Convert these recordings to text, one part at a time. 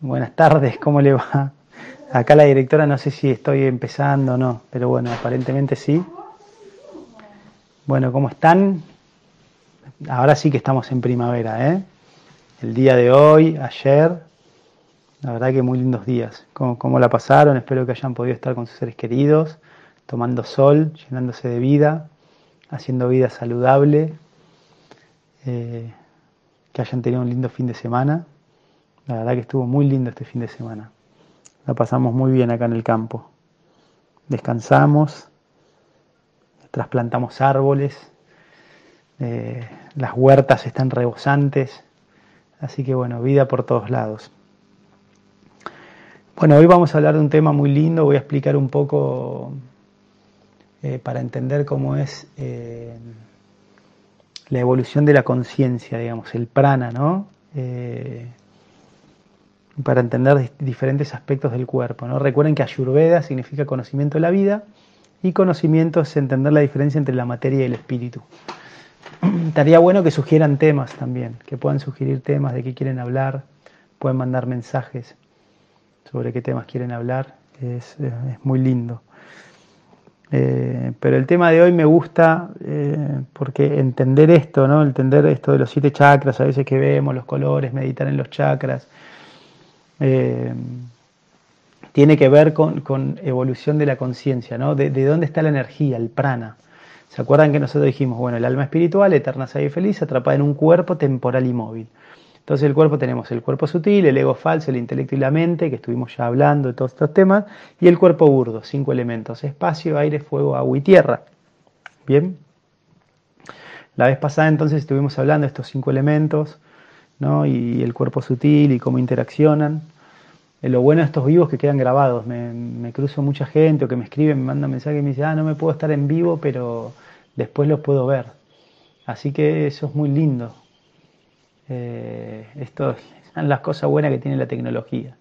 Buenas tardes, ¿cómo le va? Acá la directora no sé si estoy empezando o no, pero bueno, aparentemente sí. Bueno, ¿cómo están? Ahora sí que estamos en primavera, ¿eh? El día de hoy, ayer, la verdad que muy lindos días. ¿Cómo, la pasaron? Espero que hayan podido estar con sus seres queridos, tomando sol, llenándose de vida, haciendo vida saludable. Eh, que hayan tenido un lindo fin de semana. La verdad que estuvo muy lindo este fin de semana. La pasamos muy bien acá en el campo. Descansamos, trasplantamos árboles, eh, las huertas están rebosantes, así que bueno, vida por todos lados. Bueno, hoy vamos a hablar de un tema muy lindo, voy a explicar un poco eh, para entender cómo es eh, la evolución de la conciencia, digamos, el prana, ¿no? Para entender diferentes aspectos del cuerpo, ¿no? Recuerden que Ayurveda significa conocimiento de la vida y conocimiento es entender la diferencia entre la materia y el espíritu. Estaría bueno que sugieran temas también, que puedan sugerir temas de qué quieren hablar, pueden mandar mensajes sobre qué temas quieren hablar, es muy lindo. Eh, pero el tema de hoy me gusta eh, porque entender esto, ¿no? entender esto de los siete chakras, a veces que vemos los colores, meditar en los chakras, eh, tiene que ver con, evolución de la conciencia, ¿no? De, de, dónde está la energía, el prana. ¿Se acuerdan que nosotros dijimos, bueno, el alma espiritual, eterna, sabia y feliz, atrapada en un cuerpo temporal y móvil? Entonces el cuerpo tenemos el cuerpo sutil, el ego falso, el intelecto y la mente, que estuvimos ya hablando de todos estos temas, y el cuerpo burdo, cinco elementos, espacio, aire, fuego, agua y tierra. Bien. La vez pasada entonces estuvimos hablando de estos cinco elementos, ¿no? y el cuerpo sutil y cómo interaccionan. Eh, lo bueno de estos vivos que quedan grabados. Me, cruzo mucha gente o que me escribe, me manda mensaje y me dice, ah, no me puedo estar en vivo, pero después los puedo ver. Así que eso es muy lindo, eh, esto son las cosas buenas que tiene la tecnología.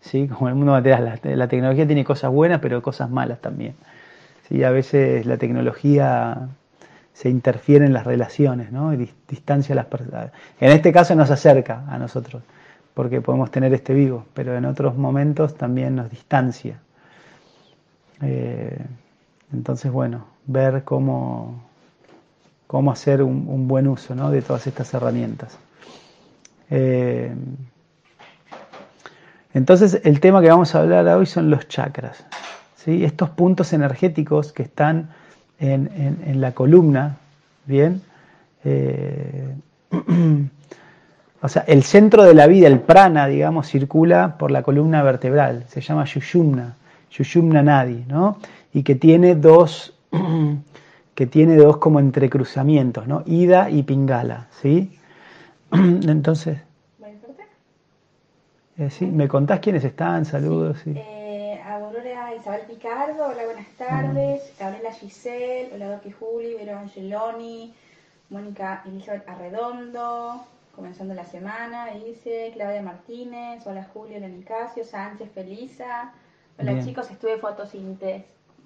¿sí? Como el mundo material, la, tecnología tiene cosas buenas, pero cosas malas también. ¿sí? A veces la tecnología se interfiere en las relaciones, ¿no? Y distancia a las personas. En este caso nos acerca a nosotros, porque podemos tener este vivo, pero en otros momentos también nos distancia. Eh, entonces, bueno, ver cómo, cómo hacer un, un buen uso ¿no? de todas estas herramientas. Eh, entonces, el tema que vamos a hablar hoy son los chakras. ¿sí? Estos puntos energéticos que están en, la columna, ¿bien? Eh, o sea, el centro de la vida, el prana, digamos, circula por la columna vertebral. Se llama Yushumna, Yushumna Nadi, ¿no? Y que tiene dos, que tiene dos como entrecruzamientos, ¿no? Ida y Pingala, ¿sí? Entonces, eh, sí, ¿me contás quiénes están? Saludos. Sí. Eh, Isabel Picardo, hola, buenas tardes. Gabriela Giselle, hola, Doki Juli, Vero Angeloni, Mónica Elizabeth Arredondo, comenzando la semana, dice Claudia Martínez, hola Julio, hola Nicasio, Sánchez Felisa. Hola chicos, estuve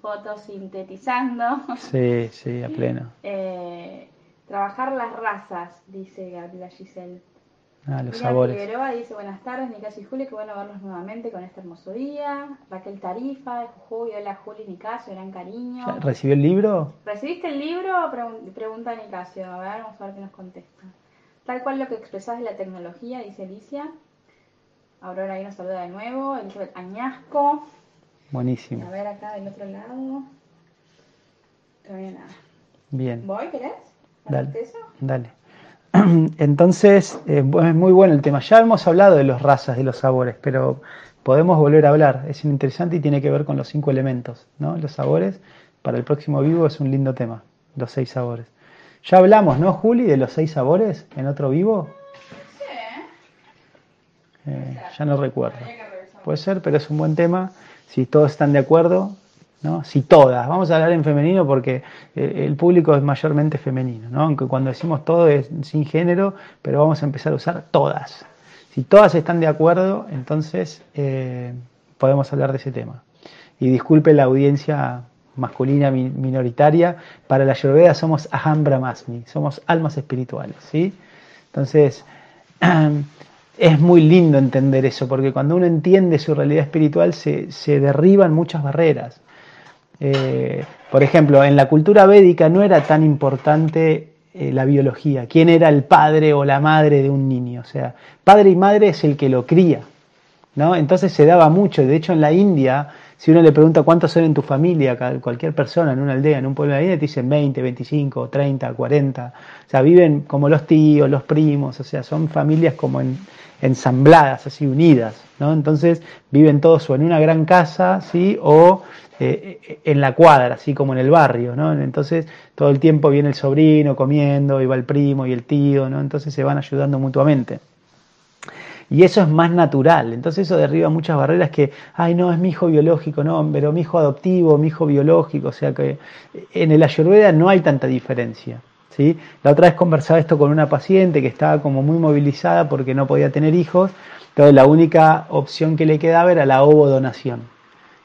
fotosintetizando. Sí, sí, a pleno. Eh, Trabajar las razas, dice Gabriela Giselle. Ah, los sabores. Figueroa dice buenas tardes, Nicasio y Juli, qué bueno verlos nuevamente con este hermoso día. Raquel Tarifa de Jujuy, hola Juli Nicasio, gran cariño. ¿Recibió el libro? ¿Recibiste el libro? pregunta Nicasio, a ver, vamos a ver qué nos contesta. Tal cual lo que expresás de la tecnología, dice Alicia. Aurora ahí nos saluda de nuevo, Elizabeth Añasco. Buenísimo. A ver acá del otro lado. Todavía nada. Bien. ¿Voy, querés? Dale. Dale. Entonces, eh, es muy bueno el tema. Ya hemos hablado de las razas, de los sabores, pero podemos volver a hablar. Es interesante y tiene que ver con los cinco elementos, ¿no? Los sabores. Para el próximo vivo es un lindo tema, los seis sabores. Ya hablamos, ¿no, Juli, de los seis sabores en otro vivo? Sí. Eh, ya no recuerdo. Puede ser, pero es un buen tema. Si todos están de acuerdo, si todas, vamos a hablar en femenino porque el público es mayormente femenino, ¿no? aunque cuando decimos todo es sin género, pero vamos a empezar a usar todas. Si todas están de acuerdo, entonces eh, podemos hablar de ese tema. Y disculpe la audiencia masculina minoritaria, para la Ayurveda somos Aham Brahmasmi, somos almas espirituales, ¿sí? Entonces, es muy lindo entender eso, porque cuando uno entiende su realidad espiritual se, derriban muchas barreras. Eh, por ejemplo, en la cultura védica no era tan importante eh, la biología, quién era el padre o la madre de un niño. O sea, padre y madre es el que lo cría. ¿no? Entonces se daba mucho. De hecho, en la India, si uno le pregunta cuántos son en tu familia, cualquier persona en una aldea, en un pueblo de la India, te dicen 20, 25, 30, 40. O sea, viven como los tíos, los primos, o sea, son familias como en, ensambladas, así unidas, ¿no? Entonces viven todos o en una gran casa, ¿sí? O eh, en la cuadra, así como en el barrio, ¿no? Entonces todo el tiempo viene el sobrino comiendo, y va el primo y el tío, ¿no? Entonces se van ayudando mutuamente. Y eso es más natural, entonces eso derriba muchas barreras que, ay no, es mi hijo biológico, no, pero mi hijo adoptivo, mi hijo biológico, o sea que en el ayurveda no hay tanta diferencia. La otra vez conversaba esto con una paciente que estaba como muy movilizada porque no podía tener hijos, entonces la única opción que le quedaba era la ovodonación.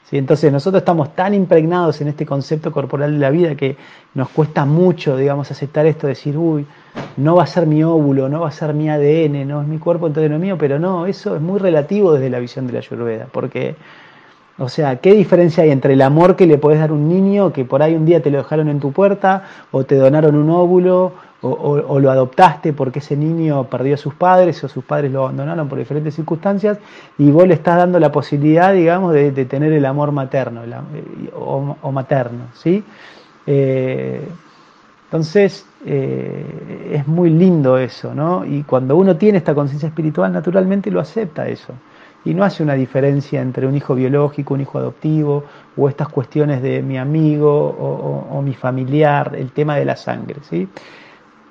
¿sí? Entonces nosotros estamos tan impregnados en este concepto corporal de la vida que nos cuesta mucho, digamos, aceptar esto, decir, uy, no va a ser mi óvulo, no va a ser mi ADN, no es mi cuerpo, entonces no es mío, pero no, eso es muy relativo desde la visión de la Ayurveda, porque o sea, ¿qué diferencia hay entre el amor que le podés dar a un niño que por ahí un día te lo dejaron en tu puerta o te donaron un óvulo o, lo adoptaste porque ese niño perdió a sus padres o sus padres lo abandonaron por diferentes circunstancias y vos le estás dando la posibilidad, digamos, de, tener el amor materno o, materno, ¿sí? Eh, entonces, eh, es muy lindo eso, ¿no? Y cuando uno tiene esta conciencia espiritual, naturalmente lo acepta eso y no hace una diferencia entre un hijo biológico, un hijo adoptivo, o estas cuestiones de mi amigo o, mi familiar, el tema de la sangre, ¿sí?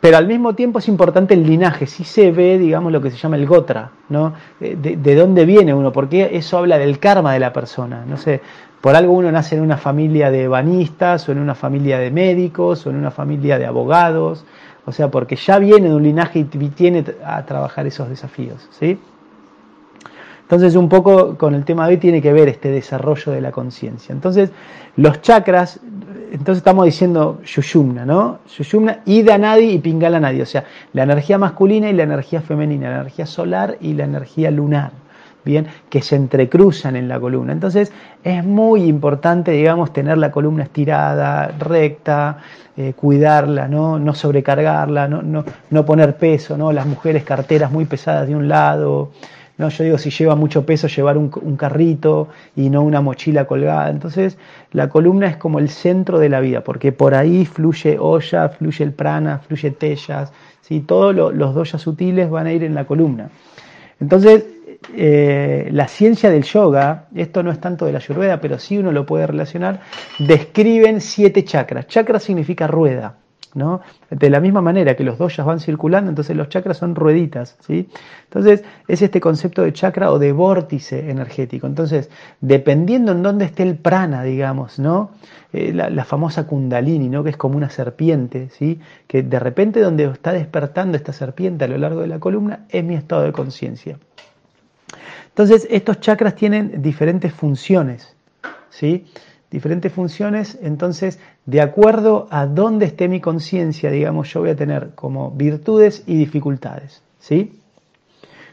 Pero al mismo tiempo es importante el linaje, sí se ve, digamos, lo que se llama el gotra, ¿no? De, dónde viene uno, porque eso habla del karma de la persona, no sé, por algo uno nace en una familia de banistas, o en una familia de médicos, o en una familia de abogados, o sea, porque ya viene de un linaje y tiene a trabajar esos desafíos, ¿sí? Entonces un poco con el tema de hoy tiene que ver este desarrollo de la conciencia. Entonces los chakras, entonces estamos diciendo Shushumna, ¿no? Shushumna, Ida Nadi y Pingala Nadi, o sea, la energía masculina y la energía femenina, la energía solar y la energía lunar. Bien, que se entrecruzan en la columna. Entonces es muy importante, digamos, tener la columna estirada, recta, eh, cuidarla, ¿no? no sobrecargarla, no, no, no poner peso, ¿no? las mujeres carteras muy pesadas de un lado, no, yo digo, si lleva mucho peso, llevar un, carrito y no una mochila colgada. Entonces, la columna es como el centro de la vida, porque por ahí fluye olla, fluye el prana, fluye tellas, ¿sí? todos los doyas sutiles van a ir en la columna. Entonces, eh, la ciencia del yoga, esto no es tanto de la ayurveda, pero sí uno lo puede relacionar, describen siete chakras. Chakra significa rueda. De la misma manera que los doyas van circulando, entonces los chakras son rueditas, ¿sí? Entonces es este concepto de chakra o de vórtice energético. Entonces, dependiendo en dónde esté el prana, digamos, ¿no? Eh, la, famosa kundalini, ¿no? Que es como una serpiente, ¿sí? Que de repente donde está despertando esta serpiente a lo largo de la columna es mi estado de conciencia. Entonces, estos chakras tienen diferentes funciones, ¿sí? Diferentes funciones, entonces, de acuerdo a dónde esté mi conciencia, digamos, yo voy a tener como virtudes y dificultades, ¿sí?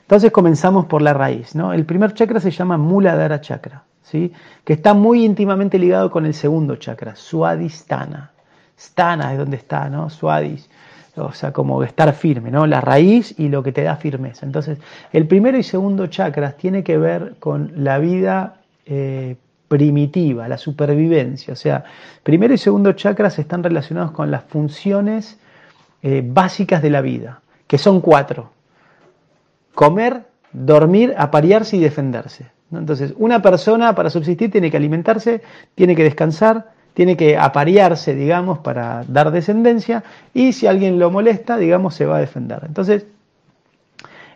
Entonces comenzamos por la raíz, ¿no? El primer chakra se llama Muladhara chakra, ¿sí? Que está muy íntimamente ligado con el segundo chakra, Swadhisthana. Stana es donde está, ¿no? Swadis, o sea, como estar firme, ¿no? La raíz y lo que te da firmeza. Entonces, el primero y segundo chakras tiene que ver con la vida eh, primitiva, la supervivencia. O sea, primero y segundo chakras están relacionados con las funciones eh, básicas de la vida, que son cuatro. Comer, dormir, aparearse y defenderse. Entonces, una persona para subsistir tiene que alimentarse, tiene que descansar, tiene que aparearse, digamos, para dar descendencia, y si alguien lo molesta, digamos, se va a defender. Entonces,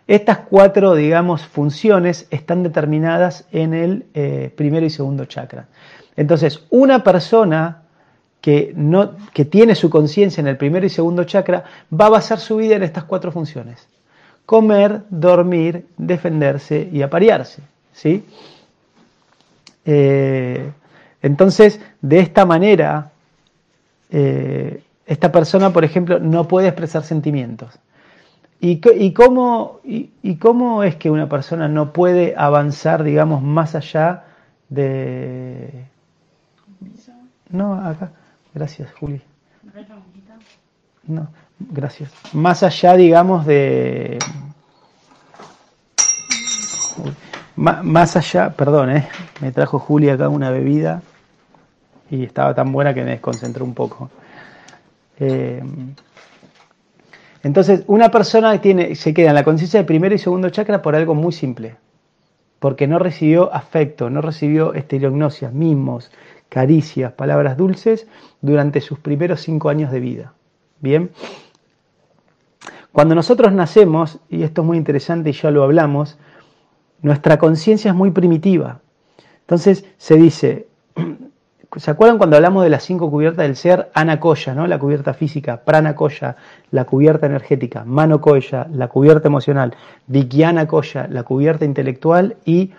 estas cuatro, digamos, funciones están determinadas en el eh, primero y segundo chakra. Entonces, una persona que, no, que tiene su conciencia en el primero y segundo chakra va a basar su vida en estas cuatro funciones. Comer, dormir, defenderse y aparearse. ¿sí? Eh, entonces, de esta manera, eh, esta persona, por ejemplo, no puede expresar sentimientos ¿Y, cómo, es que una persona no puede avanzar, digamos, más allá de... No, acá. Gracias, Juli. No, gracias. Más allá, digamos, de... Más allá, perdón, eh, me trajo Juli acá una bebida y estaba tan buena que me desconcentró un poco. Eh, entonces, una persona tiene, se queda en la conciencia de primero y segundo chakra por algo muy simple, porque no recibió afecto, no recibió estereognosias, mimos, caricias, palabras dulces durante sus primeros cinco años de vida. Bien. Cuando nosotros nacemos, y esto es muy interesante y ya lo hablamos, nuestra conciencia es muy primitiva. Entonces se dice, ¿Se acuerdan cuando hablamos de las cinco cubiertas del ser? Anakoya, ¿no? La cubierta física, Pranakoya, la cubierta energética, Manokoya, la cubierta emocional, Vikyana Koya, la cubierta intelectual y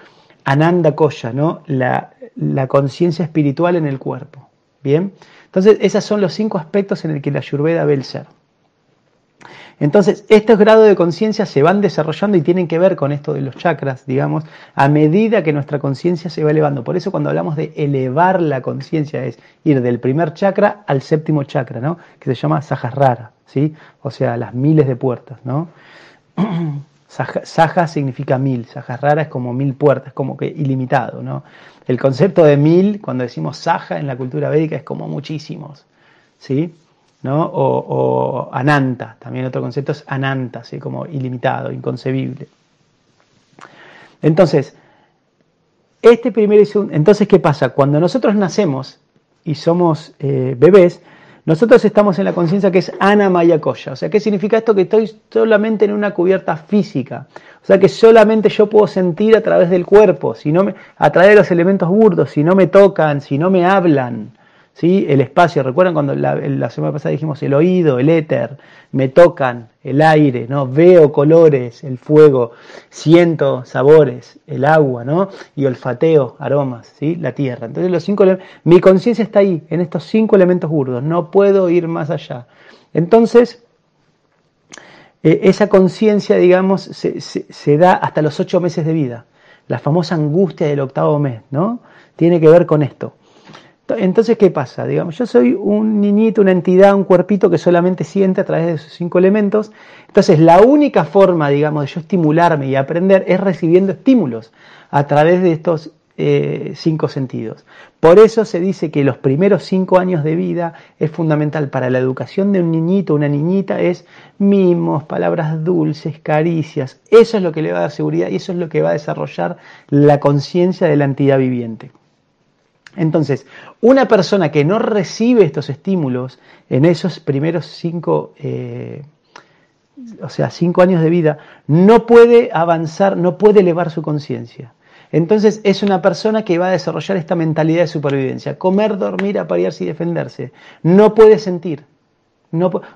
Ananda Koya, ¿no? La, la conciencia espiritual en el cuerpo. ¿Bien? Entonces, esos son los cinco aspectos en el que la Ayurveda ve el ser. Entonces, estos grados de conciencia se van desarrollando y tienen que ver con esto de los chakras, digamos, a medida que nuestra conciencia se va elevando. Por eso cuando hablamos de elevar la conciencia es ir del primer chakra al séptimo chakra, ¿no? Que se llama Sahasrara, ¿sí? O sea, las miles de puertas, ¿no? Saja significa mil, Sahasrara es como mil puertas, como que ilimitado, ¿no? El concepto de mil, cuando decimos Saja en la cultura védica, es como muchísimos, ¿sí? ¿No? O, ananta, también otro concepto es ananta, así como ilimitado, inconcebible. Entonces, este primer entonces, ¿qué pasa? Cuando nosotros nacemos y somos eh, bebés, nosotros estamos en la conciencia que es Anamaya Koya. O sea, ¿qué significa esto? Que estoy solamente en una cubierta física. O sea, que solamente yo puedo sentir a través del cuerpo, si no me, a través de los elementos burdos, si no me tocan, si no me hablan. ¿Sí? el espacio. ¿Recuerdan cuando la, semana pasada dijimos el oído, el éter, me tocan, el aire, ¿no? veo colores, el fuego, siento sabores, el agua, ¿no? y olfateo aromas, ¿sí? la tierra. Entonces los cinco mi conciencia está ahí, en estos cinco elementos burdos, no puedo ir más allá. Entonces, eh, esa conciencia, digamos, se, se da hasta los ocho meses de vida. La famosa angustia del octavo mes, ¿no? Tiene que ver con esto. Entonces, ¿qué pasa? Digamos, yo soy un niñito, una entidad, un cuerpito que solamente siente a través de esos cinco elementos. Entonces, la única forma, digamos, de yo estimularme y aprender es recibiendo estímulos a través de estos eh, cinco sentidos. Por eso se dice que los primeros cinco años de vida es fundamental para la educación de un niñito, una niñita, es mimos, palabras dulces, caricias. Eso es lo que le va a dar seguridad y eso es lo que va a desarrollar la conciencia de la entidad viviente. Entonces, una persona que no recibe estos estímulos en esos primeros cinco, eh, o sea, cinco años de vida, no puede avanzar, no puede elevar su conciencia. Entonces es una persona que va a desarrollar esta mentalidad de supervivencia, comer, dormir, aparearse y defenderse. No puede sentir.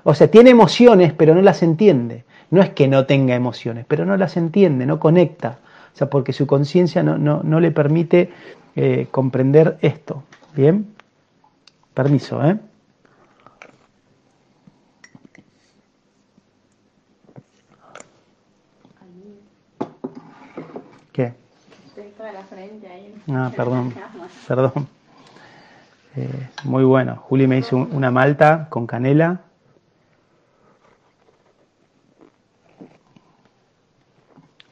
O sea, tiene emociones, pero no las entiende. No es que no tenga emociones, pero no las entiende, no conecta. O sea, porque su conciencia no le permite eh, comprender esto. Bien, permiso, ¿eh? ¿Qué? Ah, perdón, perdón. Eh, muy bueno. Juli me hizo una malta con canela.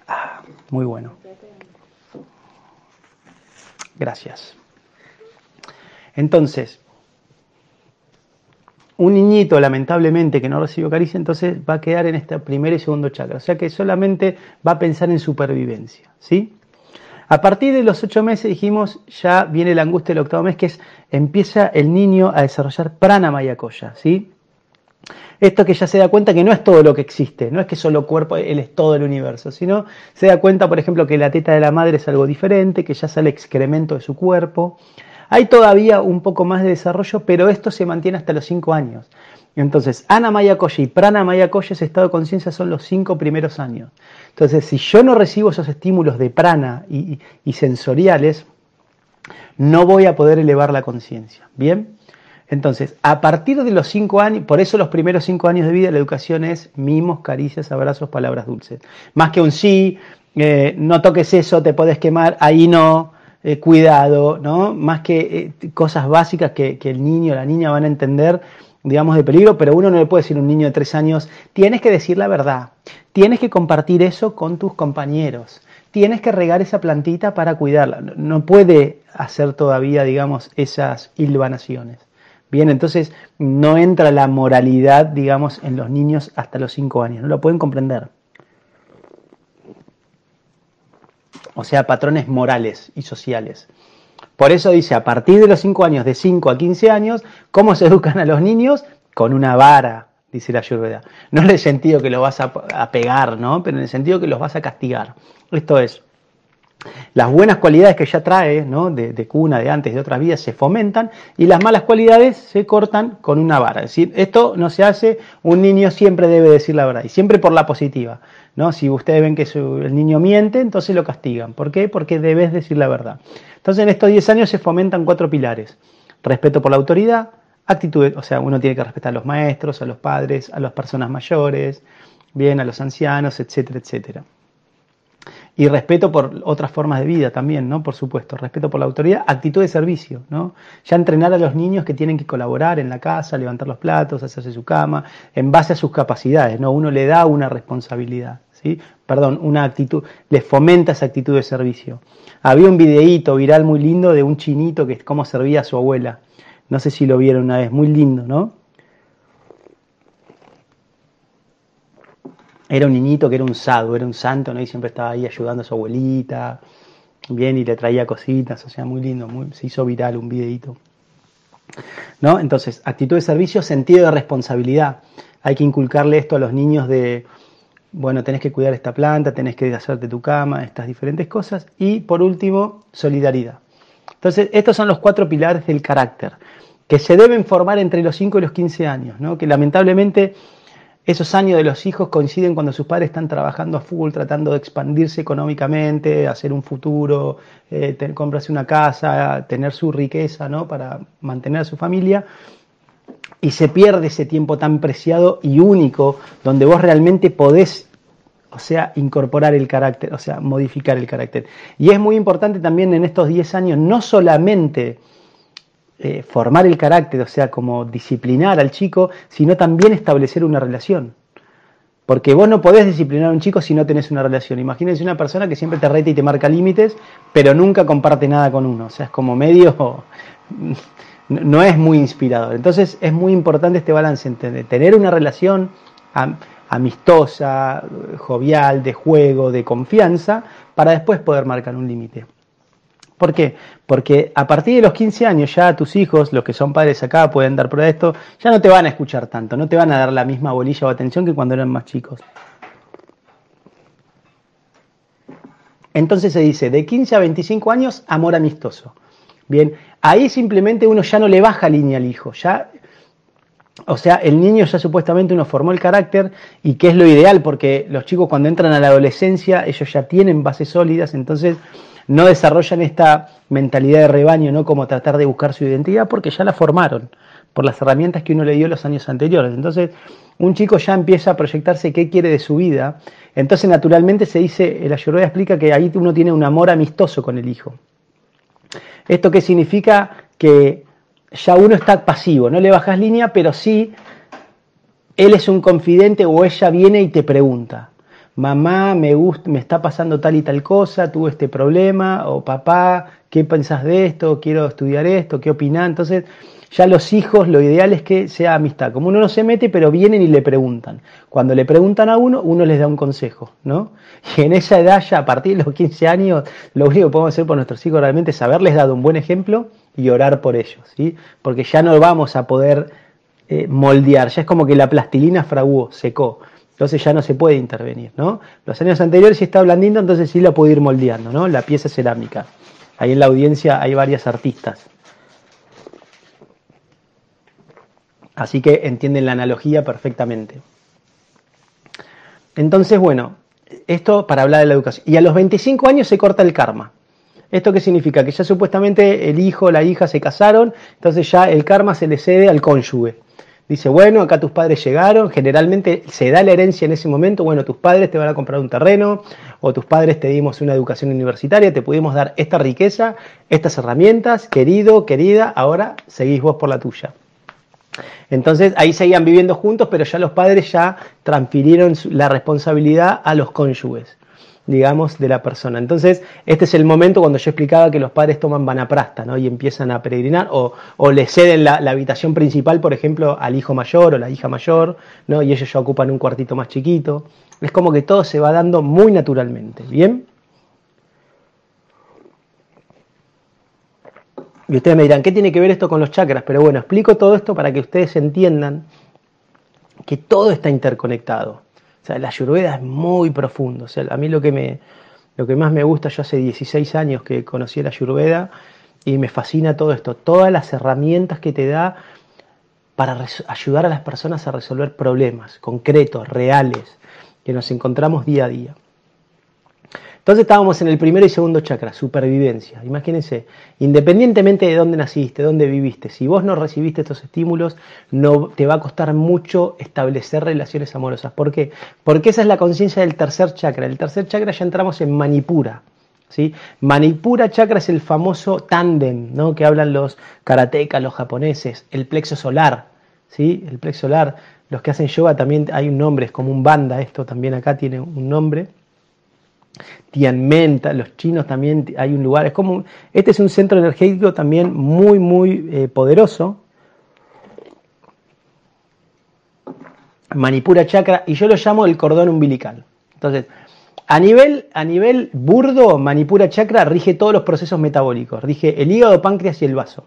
Ah, muy bueno. Gracias. Entonces, un niñito, lamentablemente, que no recibió caricia, entonces va a quedar en este primer y segundo chakra. O sea que solamente va a pensar en supervivencia. ¿sí? A partir de los ocho meses, dijimos, ya viene la angustia del octavo mes, que es empieza el niño a desarrollar prana mayakoya, ¿sí? Esto que ya se da cuenta que no es todo lo que existe, no es que solo cuerpo, él es todo el universo, sino se da cuenta, por ejemplo, que la teta de la madre es algo diferente, que ya sale excremento de su cuerpo. Hay todavía un poco más de desarrollo, pero esto se mantiene hasta los cinco años. Entonces, Ana Maya y Prana Maya ese estado de conciencia son los cinco primeros años. Entonces, si yo no recibo esos estímulos de prana y sensoriales, no voy a poder elevar la conciencia. ¿Bien? Entonces, a partir de los cinco años, por eso los primeros cinco años de vida la educación es mimos, caricias, abrazos, palabras dulces. Más que un sí, eh, no toques eso, te puedes quemar, ahí no, eh, cuidado, ¿no? Más que eh, cosas básicas que, que el niño o la niña van a entender, digamos, de peligro, pero uno no le puede decir a un niño de tres años, tienes que decir la verdad, tienes que compartir eso con tus compañeros, tienes que regar esa plantita para cuidarla. No puede hacer todavía, digamos, esas hilvanaciones. Bien, entonces no entra la moralidad, digamos, en los niños hasta los 5 años, no lo pueden comprender. O sea, patrones morales y sociales. Por eso dice, a partir de los 5 años, de 5 a 15 años, ¿cómo se educan a los niños? Con una vara, dice la Ayurveda. No en el sentido que los vas a, pegar, ¿no? Pero en el sentido que los vas a castigar. Esto es, las buenas cualidades que ya trae, ¿no? de, cuna, de antes, de otras vidas, se fomentan y las malas cualidades se cortan con una vara. Es decir, esto no se hace, un niño siempre debe decir la verdad y siempre por la positiva. ¿no? Si ustedes ven que el niño miente, entonces lo castigan. ¿Por qué? Porque debes decir la verdad. Entonces en estos 10 años se fomentan cuatro pilares. Respeto por la autoridad, actitud, o sea, uno tiene que respetar a los maestros, a los padres, a las personas mayores, bien, a los ancianos, etcétera, etcétera. Y respeto por otras formas de vida también, ¿no? Por supuesto, respeto por la autoridad, actitud de servicio, ¿no? Ya entrenar a los niños que tienen que colaborar en la casa, levantar los platos, hacerse su cama, en base a sus capacidades, ¿no? Uno le da una responsabilidad, ¿sí? Perdón, una actitud, les fomenta esa actitud de servicio. Había un videíto viral muy lindo de un chinito que cómo servía a su abuela. No sé si lo vieron una vez, muy lindo, ¿no? Era un niñito que era un sadhu, era un santo, ¿no? Y siempre estaba ahí ayudando a su abuelita, bien, y le traía cositas, o sea, muy lindo, muy, se hizo viral un videito. ¿No? Entonces, actitud de servicio, sentido de responsabilidad. Hay que inculcarle esto a los niños de, bueno, tenés que cuidar esta planta, tenés que hacerte tu cama, estas diferentes cosas. Y por último, solidaridad. Entonces, estos son los cuatro pilares del carácter, que se deben formar entre los 5 y los 15 años, ¿no? que lamentablemente esos años de los hijos coinciden cuando sus padres están trabajando a full, tratando de expandirse económicamente, hacer un futuro, eh, comprarse una casa, tener su riqueza, ¿no? Para mantener a su familia. Y se pierde ese tiempo tan preciado y único donde vos realmente podés, o sea, incorporar el carácter, o sea, modificar el carácter. Y es muy importante también en estos 10 años no solamente eh, formar el carácter, o sea, como disciplinar al chico, sino también establecer una relación. Porque vos no podés disciplinar a un chico si no tenés una relación. Imagínense una persona que siempre te reta y te marca límites, pero nunca comparte nada con uno. O sea, es como medio... no es muy inspirador. Entonces es muy importante este balance entre tener una relación amistosa, jovial, de juego, de confianza, para después poder marcar un límite. ¿Por qué? Porque a partir de los 15 años ya tus hijos, los que son padres acá pueden dar prueba de esto, ya no te van a escuchar tanto, no te van a dar la misma bolilla o atención que cuando eran más chicos. Entonces se dice, de 15 a 25 años, amor amistoso. Bien, ahí simplemente uno ya no le baja línea al hijo, ya o sea, el niño ya supuestamente uno formó el carácter y que es lo ideal porque los chicos cuando entran a la adolescencia ellos ya tienen bases sólidas, entonces no desarrollan esta mentalidad de rebaño, ¿no? Como tratar de buscar su identidad, porque ya la formaron por las herramientas que uno le dio los años anteriores. Entonces, un chico ya empieza a proyectarse qué quiere de su vida. Entonces, naturalmente se dice, el Ayurveda explica que ahí uno tiene un amor amistoso con el hijo. ¿Esto qué significa? Que ya uno está pasivo, no le bajas línea, pero sí él es un confidente o ella viene y te pregunta mamá, me, gusta, me está pasando tal y tal cosa, tuve este problema, o papá, ¿qué pensás de esto? Quiero estudiar esto, ¿qué opinás? Entonces, ya los hijos, lo ideal es que sea amistad. Como uno no se mete, pero vienen y le preguntan. Cuando le preguntan a uno, uno les da un consejo, ¿no? Y en esa edad, ya a partir de los 15 años, lo único que podemos hacer por nuestros hijos realmente es haberles dado un buen ejemplo y orar por ellos, ¿sí? Porque ya no vamos a poder eh, moldear, ya es como que la plastilina fraguó, secó. Entonces ya no se puede intervenir, ¿no? Los años anteriores si está blandito, entonces sí la puede ir moldeando, ¿no? La pieza cerámica. Ahí en la audiencia hay varias artistas. Así que entienden la analogía perfectamente. Entonces, bueno, esto para hablar de la educación. Y a los 25 años se corta el karma. ¿Esto qué significa? Que ya supuestamente el hijo o la hija se casaron, entonces ya el karma se le cede al cónyuge. Dice, bueno, acá tus padres llegaron, generalmente se da la herencia en ese momento, bueno, tus padres te van a comprar un terreno, o tus padres te dimos una educación universitaria, te pudimos dar esta riqueza, estas herramientas, querido, querida, ahora seguís vos por la tuya. Entonces ahí seguían viviendo juntos, pero ya los padres ya transfirieron la responsabilidad a los cónyuges digamos, de la persona. Entonces, este es el momento cuando yo explicaba que los padres toman vanaprasta, ¿no? Y empiezan a peregrinar, o, o le ceden la, habitación principal, por ejemplo, al hijo mayor o la hija mayor, ¿no? Y ellos ya ocupan un cuartito más chiquito. Es como que todo se va dando muy naturalmente, ¿bien? Y ustedes me dirán, ¿qué tiene que ver esto con los chakras? Pero bueno, explico todo esto para que ustedes entiendan que todo está interconectado. O sea, la ayurveda es muy profundo. O sea, a mí lo que, me, lo que más me gusta, yo hace 16 años que conocí la ayurveda y me fascina todo esto. Todas las herramientas que te da para ayudar a las personas a resolver problemas concretos, reales, que nos encontramos día a día. Entonces estábamos en el primero y segundo chakra, supervivencia. Imagínense, independientemente de dónde naciste, dónde viviste, si vos no recibiste estos estímulos, no te va a costar mucho establecer relaciones amorosas. ¿Por qué? Porque esa es la conciencia del tercer chakra. El tercer chakra ya entramos en Manipura. ¿sí? Manipura chakra es el famoso tándem ¿no? que hablan los karatecas, los japoneses, el plexo solar. ¿sí? El plexo solar, los que hacen yoga también hay un nombre, es como un banda, esto también acá tiene un nombre Tianmen, los chinos también hay un lugar, es como, este es un centro energético también muy, muy eh, poderoso. Manipura chakra, y yo lo llamo el cordón umbilical. Entonces, a nivel, a nivel burdo, Manipura chakra rige todos los procesos metabólicos, rige el hígado, páncreas y el vaso.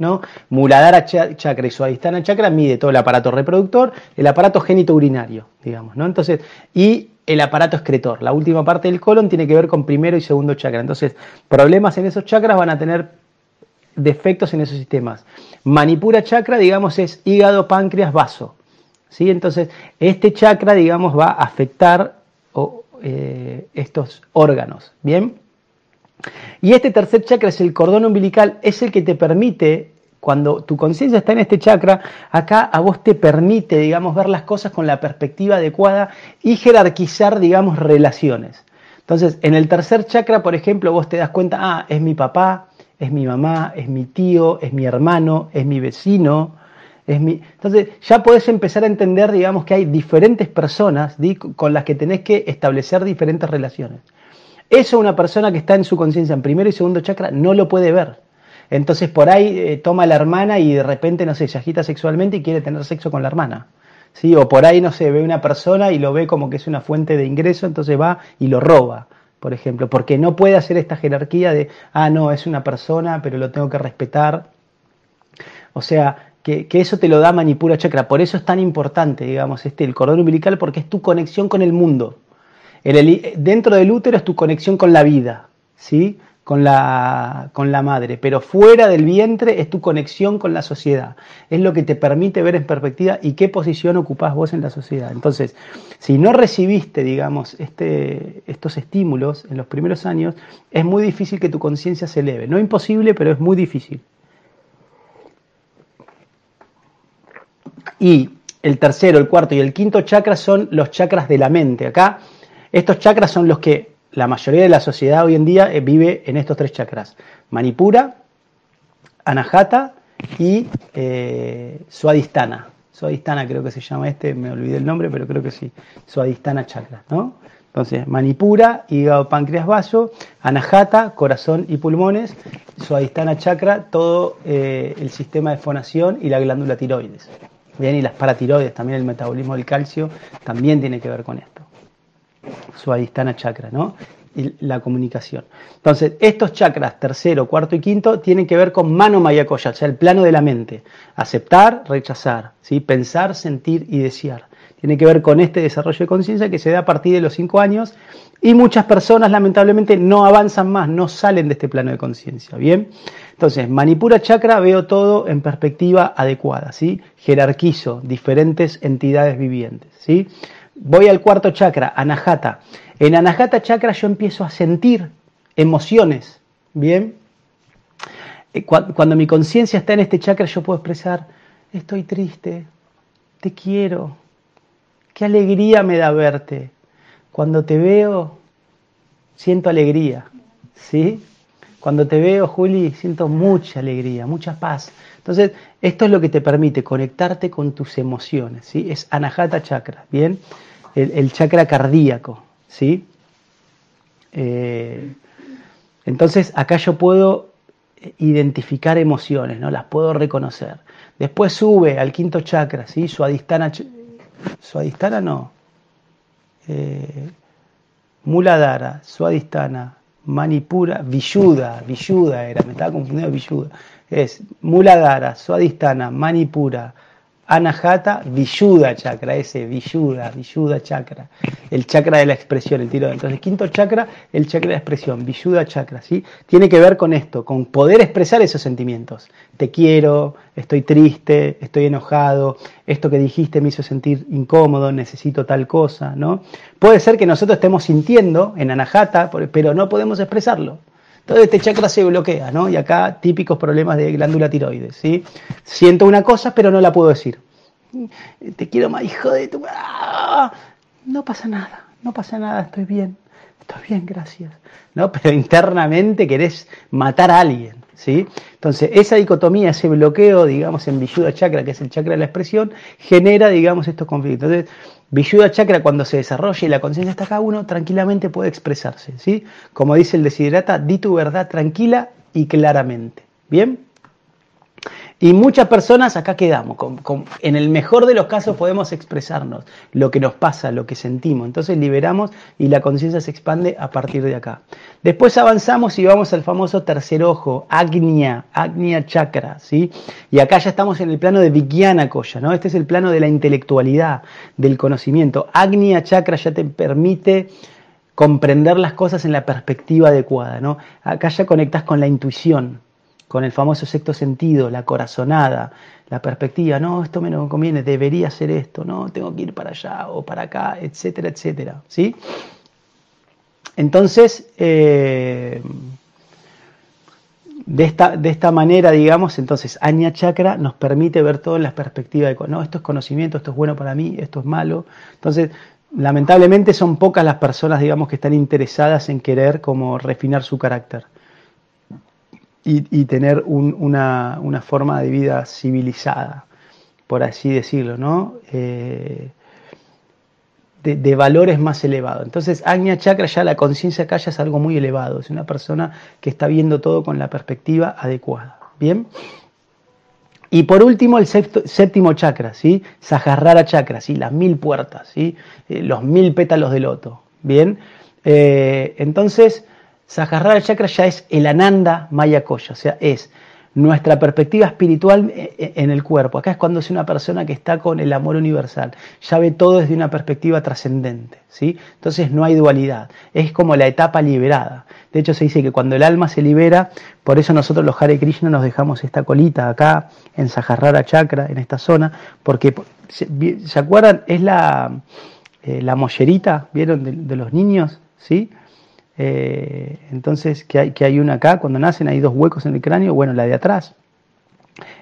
¿no? Muladhara chakra y Suadhisthana chakra mide todo el aparato reproductor, el aparato génito urinario, digamos, ¿no? Entonces, y el aparato excretor. La última parte del colon tiene que ver con primero y segundo chakra. Entonces, problemas en esos chakras van a tener defectos en esos sistemas. Manipura chakra, digamos, es hígado, páncreas, vaso. ¿sí? Entonces, este chakra, digamos, va a afectar eh, estos órganos. ¿Bien? Y este tercer chakra es el cordón umbilical, es el que te permite cuando tu conciencia está en este chakra, acá a vos te permite, digamos, ver las cosas con la perspectiva adecuada y jerarquizar, digamos, relaciones. Entonces, en el tercer chakra, por ejemplo, vos te das cuenta, ah, es mi papá, es mi mamá, es mi tío, es mi hermano, es mi vecino, es mi... Entonces, ya podés empezar a entender, digamos, que hay diferentes personas con las que tenés que establecer diferentes relaciones. Eso una persona que está en su conciencia en primero y segundo chakra no lo puede ver. Entonces por ahí eh, toma a la hermana y de repente, no sé, se agita sexualmente y quiere tener sexo con la hermana. ¿sí? O por ahí, no sé, ve una persona y lo ve como que es una fuente de ingreso, entonces va y lo roba, por ejemplo, porque no puede hacer esta jerarquía de, ah, no, es una persona, pero lo tengo que respetar. O sea, que, eso te lo da Manipura Chakra. Por eso es tan importante, digamos, este, el cordón umbilical, porque es tu conexión con el mundo. El, dentro del útero es tu conexión con la vida, ¿sí? Con la, con la madre, pero fuera del vientre es tu conexión con la sociedad. Es lo que te permite ver en perspectiva y qué posición ocupás vos en la sociedad. Entonces, si no recibiste, digamos, este, estos estímulos en los primeros años, es muy difícil que tu conciencia se eleve. No imposible, pero es muy difícil. Y el tercero, el cuarto y el quinto chakra son los chakras de la mente. Acá, estos chakras son los que la mayoría de la sociedad hoy en día eh, vive en estos tres chakras. Manipura, Anahata y eh. Suadhisthana creo que se llama este, me olvidé el nombre, pero creo que sí. Suadhisthana chakra, ¿no? Entonces, Manipura, hígado, páncreas, vaso, Anahata, corazón y pulmones, Suadhisthana chakra, todo eh, el sistema de fonación y la glándula tiroides. Bien, y las paratiroides, también el metabolismo del calcio, también tiene que ver con esto. Suadhisthana chakra, ¿no? Y la comunicación. Entonces, estos chakras, tercero, cuarto y quinto, tienen que ver con mano mayakoya, o sea, el plano de la mente. Aceptar, rechazar, ¿sí? pensar, sentir y desear. Tiene que ver con este desarrollo de conciencia que se da a partir de los cinco años y muchas personas lamentablemente no avanzan más, no salen de este plano de conciencia. Bien, entonces Manipura Chakra veo todo en perspectiva adecuada, ¿sí? jerarquizo diferentes entidades vivientes. ¿sí? Voy al cuarto chakra, Anahata. En Anahata chakra yo empiezo a sentir emociones. Bien. Eh, cuando mi conciencia está en este chakra, yo puedo expresar, estoy triste, te quiero, qué alegría me da verte. Cuando te veo, siento alegría, ¿sí? Cuando te veo, Juli, siento mucha alegría, mucha paz. Entonces, esto es lo que te permite conectarte con tus emociones, ¿sí? Es Anahata Chakra, ¿bien? El, chakra cardíaco, ¿sí? Eh, entonces, acá yo puedo identificar emociones, ¿no? Las puedo reconocer. Después sube al quinto chakra, ¿sí? Suadistana, Suadistana no. Eh, Muladhara, Suadistana, Manipura, Vishuddha, Vishuddha era, me estaba confundiendo Vishuddha. Es Muladhara, Suadistana, Manipura, Anahata, Vishuddha chakra, ese Vishuddha, Vishuddha chakra, el chakra de la expresión, el tiro. Entonces, quinto chakra, el chakra de la expresión, Vishuddha chakra, ¿sí? Tiene que ver con esto, con poder expresar esos sentimientos. Te quiero, estoy triste, estoy enojado, esto que dijiste me hizo sentir incómodo, necesito tal cosa, ¿no? Puede ser que nosotros estemos sintiendo en Anahata, pero no podemos expresarlo. Entonces este chakra se bloquea, ¿no? Y acá típicos problemas de glándula tiroides, ¿sí? Siento una cosa, pero no la puedo decir. Te quiero más, hijo de tu... ¡Ah! No pasa nada, no pasa nada, estoy bien, estoy bien, gracias. ¿No? Pero internamente querés matar a alguien, ¿sí? Entonces, esa dicotomía, ese bloqueo, digamos, en Vishuddha Chakra, que es el chakra de la expresión, genera, digamos, estos conflictos. Vishuddha Chakra, cuando se desarrolla y la conciencia está acá, uno tranquilamente puede expresarse. ¿sí? Como dice el desiderata, di tu verdad tranquila y claramente. ¿Bien? Y muchas personas acá quedamos, en el mejor de los casos podemos expresarnos lo que nos pasa, lo que sentimos, entonces liberamos y la conciencia se expande a partir de acá. Después avanzamos y vamos al famoso tercer ojo, Agnia, Agnia Chakra, ¿sí? Y acá ya estamos en el plano de Vijnana Koya, ¿no? Este es el plano de la intelectualidad, del conocimiento. Agnia Chakra ya te permite comprender las cosas en la perspectiva adecuada, ¿no? Acá ya conectas con la intuición, con el famoso sexto sentido, la corazonada, la perspectiva, no, esto me no conviene, debería hacer esto, no, tengo que ir para allá o para acá, etcétera, etcétera. ¿sí? Entonces, eh, de, esta, de esta manera, digamos, entonces Aña Chakra nos permite ver todo en la perspectiva de, no, esto es conocimiento, esto es bueno para mí, esto es malo. Entonces, lamentablemente son pocas las personas, digamos, que están interesadas en querer como refinar su carácter y, tener una, forma de vida civilizada, por así decirlo, ¿no? Eh, de, valores más elevados. Entonces, Agnya Chakra ya la conciencia acá ya es algo muy elevado, es una persona que está viendo todo con la perspectiva adecuada. ¿Bien? Y por último, el séptimo chakra, ¿sí? Saharrara chakra, ¿sí? Las mil puertas, ¿sí? Eh, los mil pétalos de loto. ¿Bien? Eh, entonces, Saharrara Chakra ya es el Ananda Maya o sea, es nuestra perspectiva espiritual eh, eh, en el cuerpo. Acá es cuando es una persona que está con el amor universal, ya ve todo desde una perspectiva trascendente, ¿sí? Entonces no hay dualidad, es como la etapa liberada. De hecho se dice que cuando el alma se libera, por eso nosotros los Hare Krishna nos dejamos esta colita acá en Saharrara Chakra, en esta zona, porque ¿se acuerdan? Es la, eh, la mollerita, ¿vieron? De los niños, ¿sí? Eh, entonces, que hay, hay una acá, cuando nacen hay dos huecos en el cráneo, bueno, la de atrás.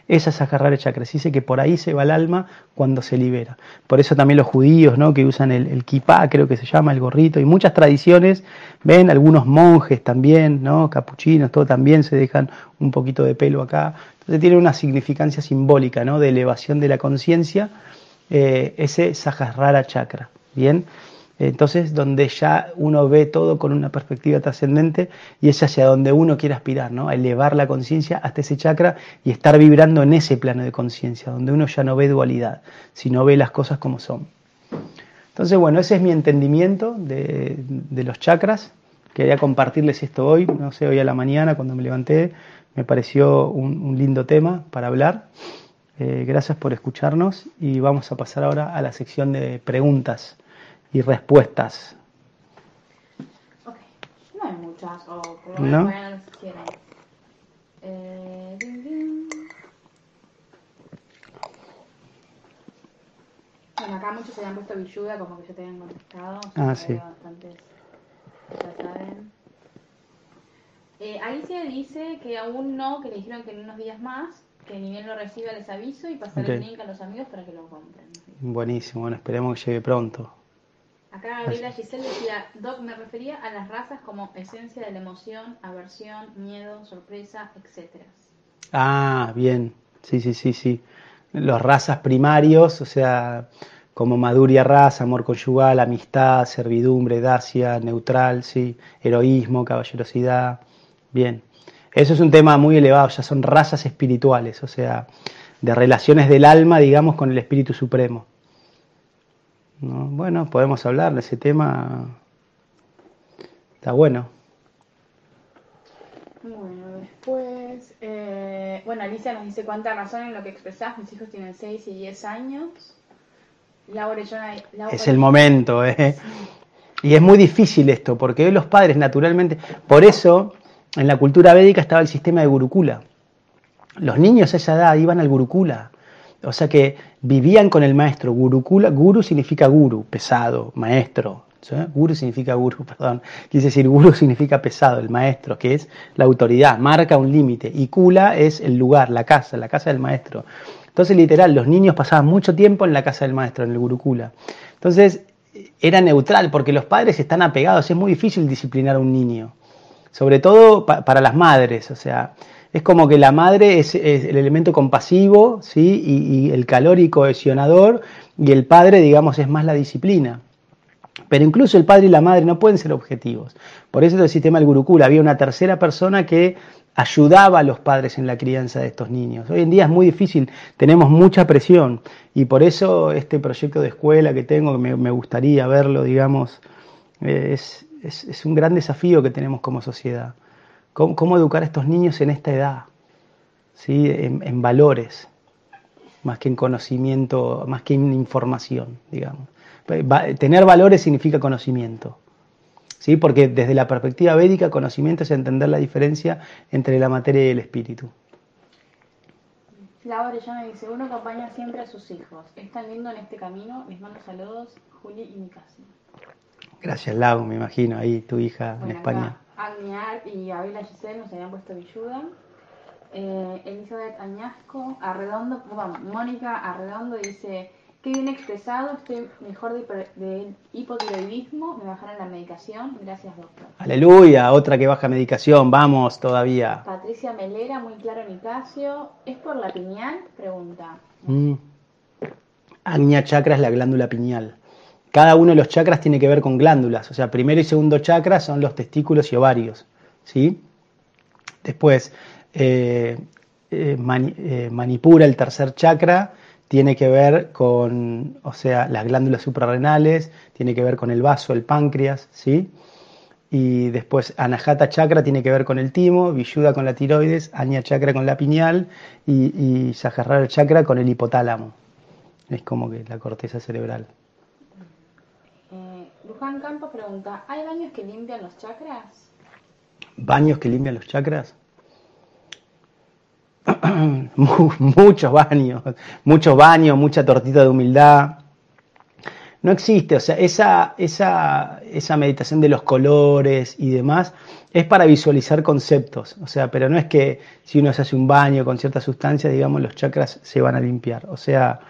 Esa es Agarrar Chakra. Dice que por ahí se va el alma cuando se libera. Por eso también los judíos, ¿no? que usan el, el kipá, creo que se llama, el gorrito, y muchas tradiciones, ven, algunos monjes también, ¿no? capuchinos, todo también se dejan un poquito de pelo acá. Entonces tiene una significancia simbólica ¿no? de elevación de la conciencia, eh, ese Sahasrara Chakra. Bien. Entonces, donde ya uno ve todo con una perspectiva trascendente y es hacia donde uno quiere aspirar, ¿no? A elevar la conciencia hasta ese chakra y estar vibrando en ese plano de conciencia, donde uno ya no ve dualidad, sino ve las cosas como son. Entonces, bueno, ese es mi entendimiento de, los chakras. Quería compartirles esto hoy, no sé, hoy a la mañana cuando me levanté, me pareció un, lindo tema para hablar. Eh, gracias por escucharnos y vamos a pasar ahora a la sección de preguntas y respuestas. Ok, no hay muchas, o por lo menos ¿No? Eh, Bueno, acá muchos se han puesto billuda, como que ya te habían contestado. Ah, sí. Bastantes, ya saben. Eh, Alicia dice que aún no, que le dijeron que en unos días más, que ni bien lo reciba les aviso y pasar Ok. el link a los amigos para que lo compren. Buenísimo, bueno, esperemos que llegue pronto. Acá Gabriela Giselle decía, Doc, me refería a las razas como esencia de la emoción, aversión, miedo, sorpresa, etcétera. Ah, bien, sí, sí, sí, sí. Los razas primarios, o sea, como maduria raza, amor conyugal, amistad, servidumbre, dacia, neutral, sí, heroísmo, caballerosidad, bien. Eso es un tema muy elevado, ya son razas espirituales, o sea, de relaciones del alma, digamos, con el Espíritu Supremo. ¿No? Bueno, podemos hablar de ese tema, está bueno. Bueno, después, eh, bueno, Alicia nos dice cuánta razón en lo que expresás, mis hijos tienen 6 y 10 años. Laura y Jonah- Laura- Es el momento, ¿eh? Y es muy difícil esto, porque hoy los padres naturalmente, por eso en la cultura védica estaba el sistema de Gurukula. Los niños a esa edad iban al Gurukula, o sea que vivían con el maestro. Gurukula, guru significa guru, pesado, maestro. Guru significa guru, perdón. Quise decir guru significa pesado, el maestro, que es la autoridad, marca un límite. Y kula es el lugar, la casa, la casa del maestro. Entonces, literal, los niños pasaban mucho tiempo en la casa del maestro, en el Gurukula. Entonces, era neutral, porque los padres están apegados, es muy difícil disciplinar a un niño. Sobre todo pa- para las madres, o sea, es como que la madre es, el elemento compasivo, ¿sí? Y, el calor y cohesionador, y el padre, digamos, es más la disciplina. Pero incluso el padre y la madre no pueden ser objetivos. Por eso el sistema del Gurukula había una tercera persona que ayudaba a los padres en la crianza de estos niños. Hoy en día es muy difícil, tenemos mucha presión y por eso este proyecto de escuela que tengo, que me, gustaría verlo, digamos, eh, es un gran desafío que tenemos como sociedad. ¿Cómo, cómo educar a estos niños en esta edad? ¿Sí? En, en valores, más que en conocimiento, más que en información, digamos. Va- Tener valores significa conocimiento. ¿sí? Porque desde la perspectiva védica, conocimiento es entender la diferencia entre la materia y el espíritu. Laura Jonah dice, uno acompaña siempre a sus hijos. Es tan lindo en este camino. Les mando saludos, Juli y Mikasi. Gracias, Lau, me imagino, ahí tu hija en España. acá Agniar y Gabriela Giselle nos habían puesto Villuda. Eh, Elizabeth Añasco, Arredondo, vamos, Mónica Arredondo dice, qué bien expresado, estoy mejor de, hipotiroidismo, me bajaron la medicación, gracias doctor. Aleluya, otra que baja medicación, vamos todavía. Patricia Melera, muy claro Nicasio, ¿es por la piñal? Pregunta. Mm. Agnya chakra es la glándula pineal. Cada uno de los chakras tiene que ver con glándulas, o sea, primero y segundo chakra son los testículos y ovarios, ¿sí? Después, eh, eh, eh, Manipura, el tercer chakra, tiene que ver con, o sea, las glándulas suprarrenales, tiene que ver con el vaso, el páncreas, ¿sí? Y después Anahata chakra tiene que ver con el timo, Vishuddha con la tiroides, Aña chakra con la pineal y, y chakra con el hipotálamo. Es como que la corteza cerebral. Luján Campos pregunta, ¿hay baños que limpian los chakras? ¿Baños que limpian los chakras? Mu- muchos baños, muchos baños, mucha tortita de humildad. No existe, o sea, esa, esa, esa meditación de los colores y demás es para visualizar conceptos, o sea, pero no es que si uno se hace un baño con ciertas sustancias, digamos, los chakras se van a limpiar. O sea,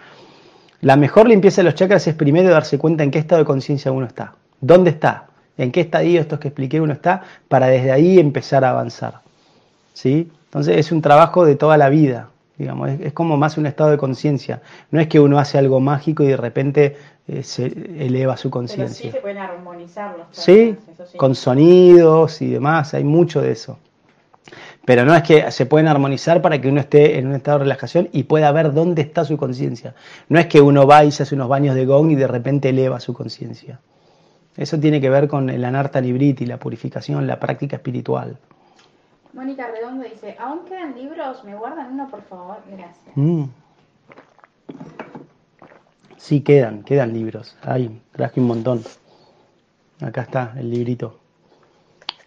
la mejor limpieza de los chakras es primero darse cuenta en qué estado de conciencia uno está, dónde está, en qué estadio estos que expliqué uno está, para desde ahí empezar a avanzar. ¿sí? Entonces es un trabajo de toda la vida, digamos, es, es como más un estado de conciencia. No es que uno hace algo mágico y de repente eh, se eleva su Pero sí conciencia. se pueden armonizar los sí. con sonidos y demás, hay mucho de eso. Pero no es que se pueden armonizar para que uno esté en un estado de relajación y pueda ver dónde está su conciencia. No es que uno va y se hace unos baños de gong y de repente eleva su conciencia. Eso tiene que ver con el anarta libriti, la purificación, la práctica espiritual. Mónica Redondo dice, ¿aún quedan libros? ¿Me guardan uno, por favor? Gracias. Mm. Sí, quedan, quedan libros. Ahí, traje un montón. Acá está el librito.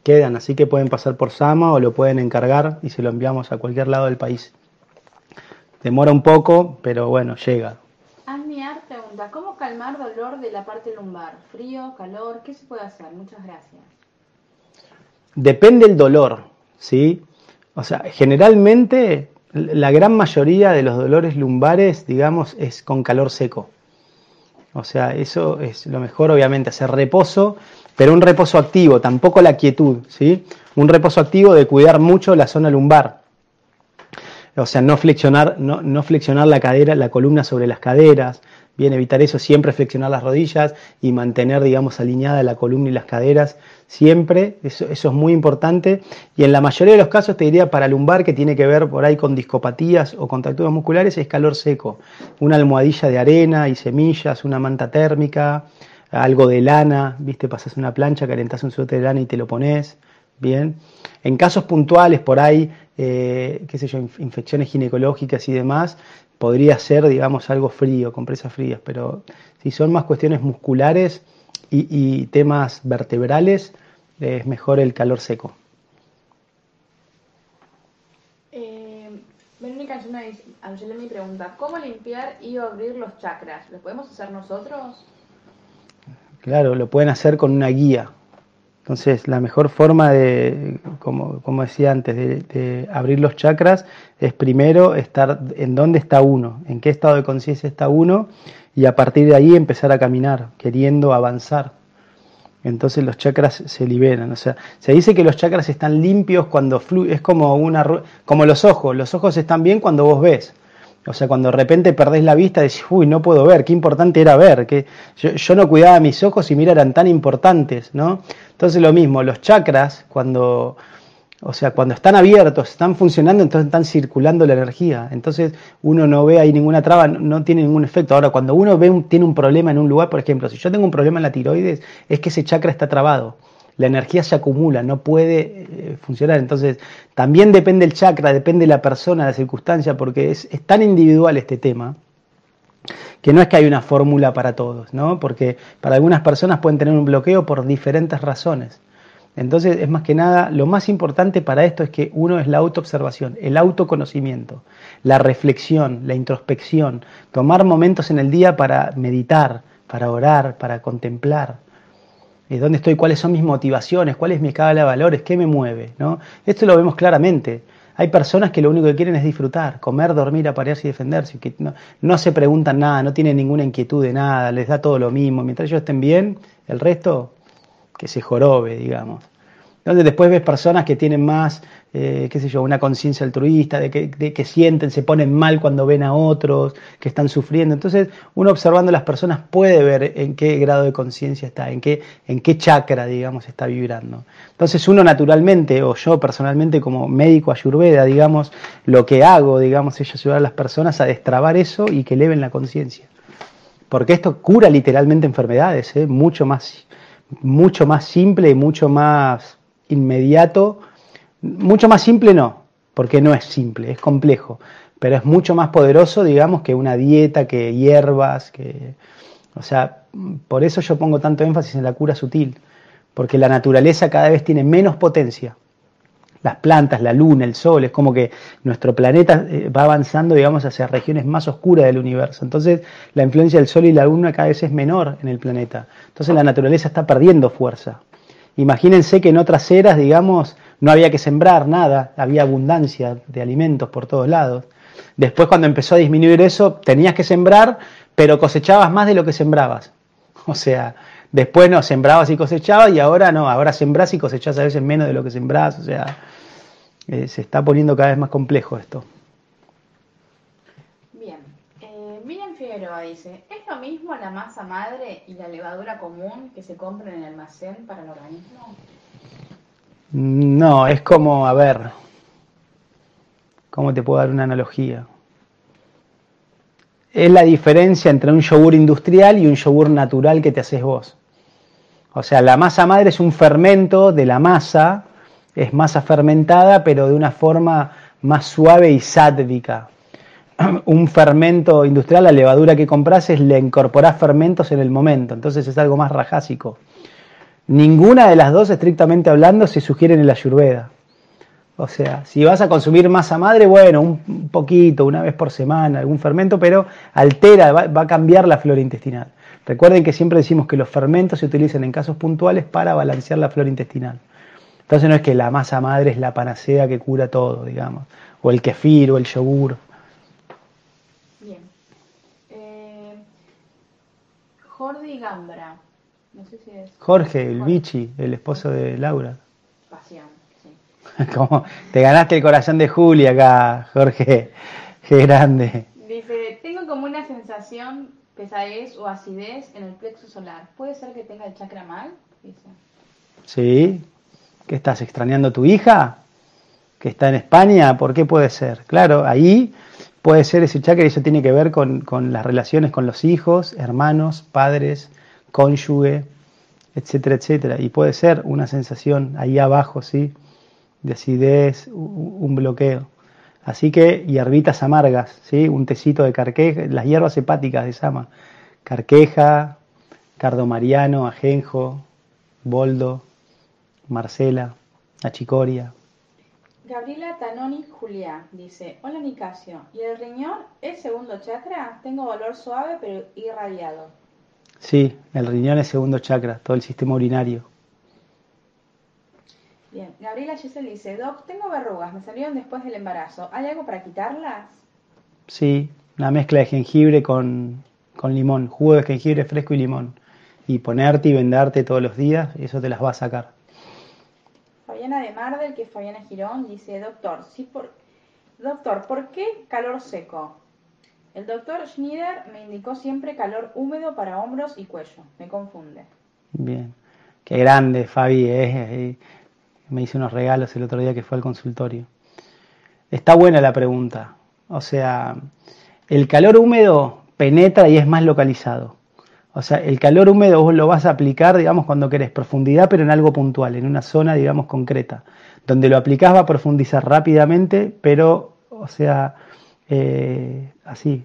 Quedan, así que pueden pasar por Sama o lo pueden encargar y se lo enviamos a cualquier lado del país. Demora un poco, pero bueno, llega. ¿Cómo calmar dolor de la parte lumbar? ¿Frío, calor? ¿Qué se puede hacer? Muchas gracias. Depende el dolor, ¿sí? O sea, generalmente la gran mayoría de los dolores lumbares, digamos, es con calor seco. O sea, eso es lo mejor, obviamente, hacer reposo, pero un reposo activo, tampoco la quietud, ¿sí? Un reposo activo de cuidar mucho la zona lumbar. O sea, no flexionar, no, no flexionar la cadera, la columna sobre las caderas, Bien, evitar eso, siempre flexionar las rodillas y mantener, digamos, alineada la columna y las caderas, siempre, eso, es muy importante. Y en la mayoría de los casos, te diría para lumbar, que tiene que ver por ahí con discopatías o contracturas musculares, es calor seco. Una almohadilla de arena y semillas, una manta térmica, algo de lana, viste, pasas una plancha, calentás un suéter de lana y te lo pones. Bien. En casos puntuales, por ahí, eh, qué sé yo, infecciones ginecológicas y demás, podría ser, digamos, algo frío, compresas frías, pero si son más cuestiones musculares y, temas vertebrales, es mejor el calor seco. Eh, Verónica me pregunta, ¿cómo limpiar y abrir los chakras? ¿Lo podemos hacer nosotros? Claro, lo pueden hacer con una guía. Entonces, la mejor forma de, como, como decía antes, de, abrir los chakras es primero estar en dónde está uno, en qué estado de conciencia está uno, y a partir de ahí empezar a caminar, queriendo avanzar. Entonces los chakras se liberan. O sea, se dice que los chakras están limpios cuando fluye, es como una como los ojos, los ojos están bien cuando vos ves. O sea, cuando de repente perdés la vista, decís, uy, no puedo ver, qué importante era ver, que yo, no cuidaba mis ojos y mira, eran tan importantes, ¿no? Entonces lo mismo, los chakras, cuando, o sea, cuando están abiertos, están funcionando, entonces están circulando la energía. Entonces uno no ve ahí ninguna traba, no, tiene ningún efecto. Ahora, cuando uno ve tiene un problema en un lugar, por ejemplo, si yo tengo un problema en la tiroides, es que ese chakra está trabado la energía se acumula, no puede eh, funcionar. Entonces, también depende el chakra, depende la persona, la circunstancia, porque es, tan individual este tema que no es que hay una fórmula para todos, ¿no? Porque para algunas personas pueden tener un bloqueo por diferentes razones. Entonces, es más que nada, lo más importante para esto es que uno es la autoobservación, el autoconocimiento, la reflexión, la introspección, tomar momentos en el día para meditar, para orar, para contemplar dónde estoy, cuáles son mis motivaciones, cuál es mi escala de valores, qué me mueve. ¿no? Esto lo vemos claramente. Hay personas que lo único que quieren es disfrutar, comer, dormir, aparearse y defenderse, que no, no se preguntan nada, no tienen ninguna inquietud de nada, les da todo lo mismo. Mientras ellos estén bien, el resto que se jorobe, digamos. Entonces después ves personas que tienen más eh, qué sé yo, una conciencia altruista, de que, de que, sienten, se ponen mal cuando ven a otros, que están sufriendo. Entonces, uno observando a las personas puede ver en qué grado de conciencia está, en qué, en qué chakra, digamos, está vibrando. Entonces, uno naturalmente, o yo personalmente como médico ayurveda, digamos, lo que hago, digamos, es ayudar a las personas a destrabar eso y que eleven la conciencia. Porque esto cura literalmente enfermedades, ¿eh? mucho, más, mucho más simple y mucho más inmediato mucho más simple no, porque no es simple, es complejo, pero es mucho más poderoso, digamos, que una dieta, que hierbas, que... O sea, por eso yo pongo tanto énfasis en la cura sutil, porque la naturaleza cada vez tiene menos potencia. Las plantas, la luna, el sol, es como que nuestro planeta eh, va avanzando, digamos, hacia regiones más oscuras del universo. Entonces, la influencia del sol y la luna cada vez es menor en el planeta. Entonces, la naturaleza está perdiendo fuerza. Imagínense que en otras eras, digamos, no había que sembrar nada, había abundancia de alimentos por todos lados. Después cuando empezó a disminuir eso, tenías que sembrar, pero cosechabas más de lo que sembrabas. O sea, después no, sembrabas y cosechabas y ahora no, ahora sembrás y cosechás a veces menos de lo que sembrás. O sea, eh, se está poniendo cada vez más complejo esto. Bien, eh, Miriam Figueroa dice, ¿es lo mismo la masa madre y la levadura común que se compra en el almacén para el organismo? No, es como, a ver, ¿cómo te puedo dar una analogía? Es la diferencia entre un yogur industrial y un yogur natural que te haces vos. O sea, la masa madre es un fermento de la masa, es masa fermentada, pero de una forma más suave y sádvica. Un fermento industrial, la levadura que compras es le incorporás fermentos en el momento, entonces es algo más rajásico. Ninguna de las dos, estrictamente hablando, se sugiere en la ayurveda. O sea, si vas a consumir masa madre, bueno, un poquito, una vez por semana, algún fermento, pero altera, va, a cambiar la flora intestinal. Recuerden que siempre decimos que los fermentos se utilizan en casos puntuales para balancear la flora intestinal. Entonces no es que la masa madre es la panacea que cura todo, digamos, o el kefir o el yogur. Bien. Eh, Jordi Gambra. No sé si es. Jorge, el bichi, el esposo de Laura. Pasión, sí. Como te ganaste el corazón de Julia acá, Jorge. Qué grande. Dice, tengo como una sensación, pesadez o acidez en el plexo solar. ¿Puede ser que tenga el chakra mal? Dice. Sí. ¿Qué estás extrañando a tu hija? Que está en España. ¿Por qué puede ser? Claro, ahí puede ser ese chakra y eso tiene que ver con, con las relaciones con los hijos, hermanos, padres, cónyuge, etcétera, etcétera. Y puede ser una sensación ahí abajo, ¿sí? De acidez, un bloqueo. Así que hierbitas amargas, ¿sí? Un tecito de carqueja, las hierbas hepáticas de Sama. Carqueja, cardomariano, ajenjo, boldo, marcela, achicoria. Gabriela Tanoni Juliá dice, hola Nicasio, ¿y el riñón es segundo chakra? Tengo dolor suave pero irradiado. Sí, el riñón es segundo chakra, todo el sistema urinario. Bien, Gabriela Giselle dice, Doc, tengo verrugas, me salieron después del embarazo. ¿Hay algo para quitarlas? Sí, una mezcla de jengibre con, con limón, jugo de jengibre fresco y limón. Y ponerte y vendarte todos los días, eso te las va a sacar. Fabiana de Mardel, que es Fabiana Girón, dice, doctor, sí por... doctor, ¿por qué calor seco? El doctor Schneider me indicó siempre calor húmedo para hombros y cuello. Me confunde. Bien, qué grande Fabi, eh. me hizo unos regalos el otro día que fue al consultorio. Está buena la pregunta, o sea, el calor húmedo penetra y es más localizado. O sea, el calor húmedo vos lo vas a aplicar, digamos, cuando querés profundidad, pero en algo puntual, en una zona, digamos, concreta. Donde lo aplicás va a profundizar rápidamente, pero, o sea, eh, así,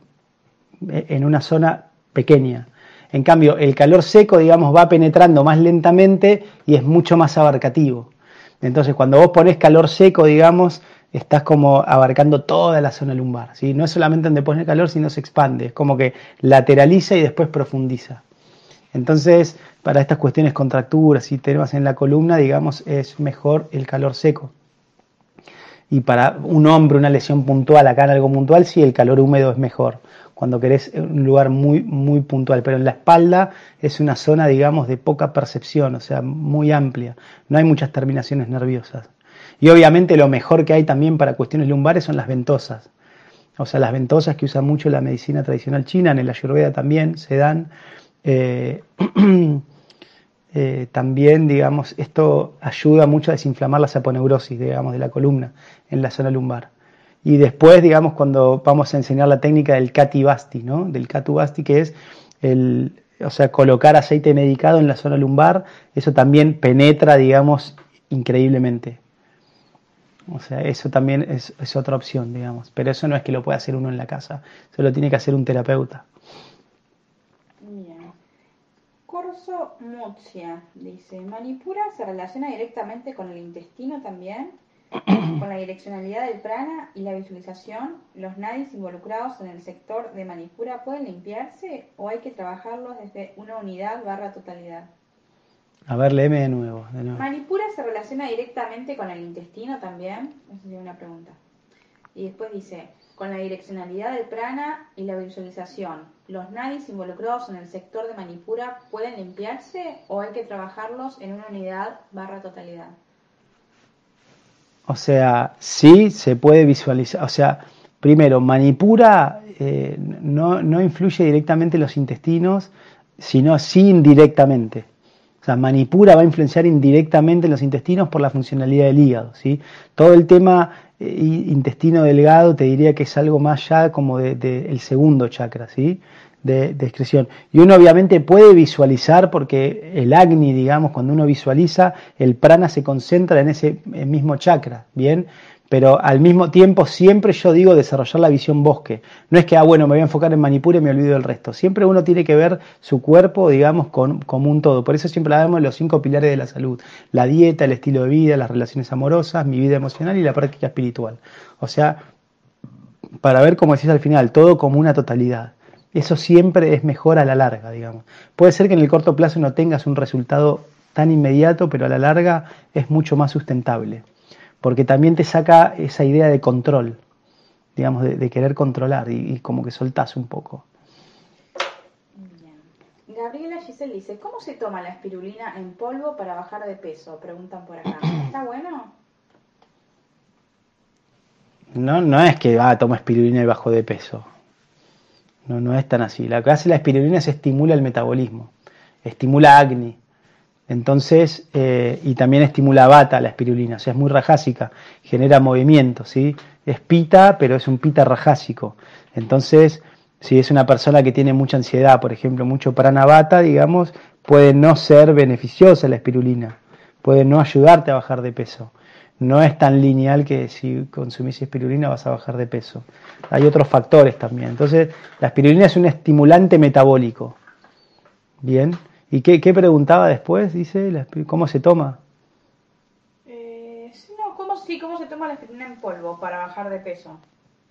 en una zona pequeña. En cambio, el calor seco, digamos, va penetrando más lentamente y es mucho más abarcativo. Entonces, cuando vos pones calor seco, digamos, estás como abarcando toda la zona lumbar. ¿sí? No es solamente donde pones calor, sino se expande. Es como que lateraliza y después profundiza. Entonces, para estas cuestiones contracturas y temas en la columna, digamos, es mejor el calor seco. Y para un hombre, una lesión puntual, acá en algo puntual, sí, el calor húmedo es mejor. Cuando querés un lugar muy, muy puntual. Pero en la espalda es una zona, digamos, de poca percepción, o sea, muy amplia. No hay muchas terminaciones nerviosas. Y obviamente lo mejor que hay también para cuestiones lumbares son las ventosas. O sea, las ventosas que usa mucho la medicina tradicional china, en el ayurveda también se dan. Eh, eh, también, digamos, esto ayuda mucho a desinflamar la saponeurosis, digamos, de la columna en la zona lumbar. Y después, digamos, cuando vamos a enseñar la técnica del Kati Basti, ¿no? Del Katu Basti, que es el, o sea, colocar aceite medicado en la zona lumbar, eso también penetra, digamos, increíblemente. O sea, eso también es, es, otra opción, digamos. Pero eso no es que lo pueda hacer uno en la casa, eso lo tiene que hacer un terapeuta. Bien. Corso Muzia dice, ¿Manipura se relaciona directamente con el intestino también? con la direccionalidad del prana y la visualización, los nadis involucrados en el sector de Manipura pueden limpiarse o hay que trabajarlos desde una unidad barra totalidad? A ver, léeme de nuevo, de nuevo. ¿Manipura se relaciona directamente con el intestino también? Esa sería una pregunta. Y después dice, con la direccionalidad del prana y la visualización, ¿los nadis involucrados en el sector de Manipura pueden limpiarse o hay que trabajarlos en una unidad barra totalidad? O sea, sí se puede visualizar. O sea, primero, Manipura eh, no, no, influye directamente en los intestinos, sino sí indirectamente. Sea, Manipura va a influenciar indirectamente en los intestinos por la funcionalidad del hígado. ¿sí? Todo el tema eh, intestino delgado te diría que es algo más ya como del de, de segundo chakra, ¿sí? de, de, excreción. Y uno obviamente puede visualizar, porque el Agni, digamos, cuando uno visualiza, el prana se concentra en ese mismo chakra, ¿bien? Pero al mismo tiempo siempre yo digo desarrollar la visión bosque. No es que, ah, bueno, me voy a enfocar en Manipura y me olvido del resto. Siempre uno tiene que ver su cuerpo, digamos, con, como un todo. Por eso siempre hablamos de los cinco pilares de la salud. La dieta, el estilo de vida, las relaciones amorosas, mi vida emocional y la práctica espiritual. O sea, para ver, como decís al final, todo como una totalidad. Eso siempre es mejor a la larga, digamos. Puede ser que en el corto plazo no tengas un resultado tan inmediato, pero a la larga es mucho más sustentable, porque también te saca esa idea de control, digamos, de, querer controlar y, como que soltás un poco. Gabriela Giselle dice, ¿cómo se toma la espirulina en polvo para bajar de peso? Preguntan por acá. ¿Está bueno? No, no es que ah, toma espirulina y bajo de peso. No, no es tan así. Lo que hace la espirulina es estimula el metabolismo, estimula acné. Entonces, eh, y también estimula bata la espirulina, o sea, es muy rajásica, genera movimiento, ¿sí? Es pita, pero es un pita rajásico. Entonces, si es una persona que tiene mucha ansiedad, por ejemplo, mucho pranavata, digamos, puede no ser beneficiosa la espirulina, puede no ayudarte a bajar de peso. No es tan lineal que si consumís espirulina vas a bajar de peso. Hay otros factores también. Entonces, la espirulina es un estimulante metabólico. Bien. ¿Y qué, preguntaba después? Dice, ¿cómo se toma? Eh, no, ¿cómo, sí, ¿cómo se toma la espirulina en polvo para bajar de peso?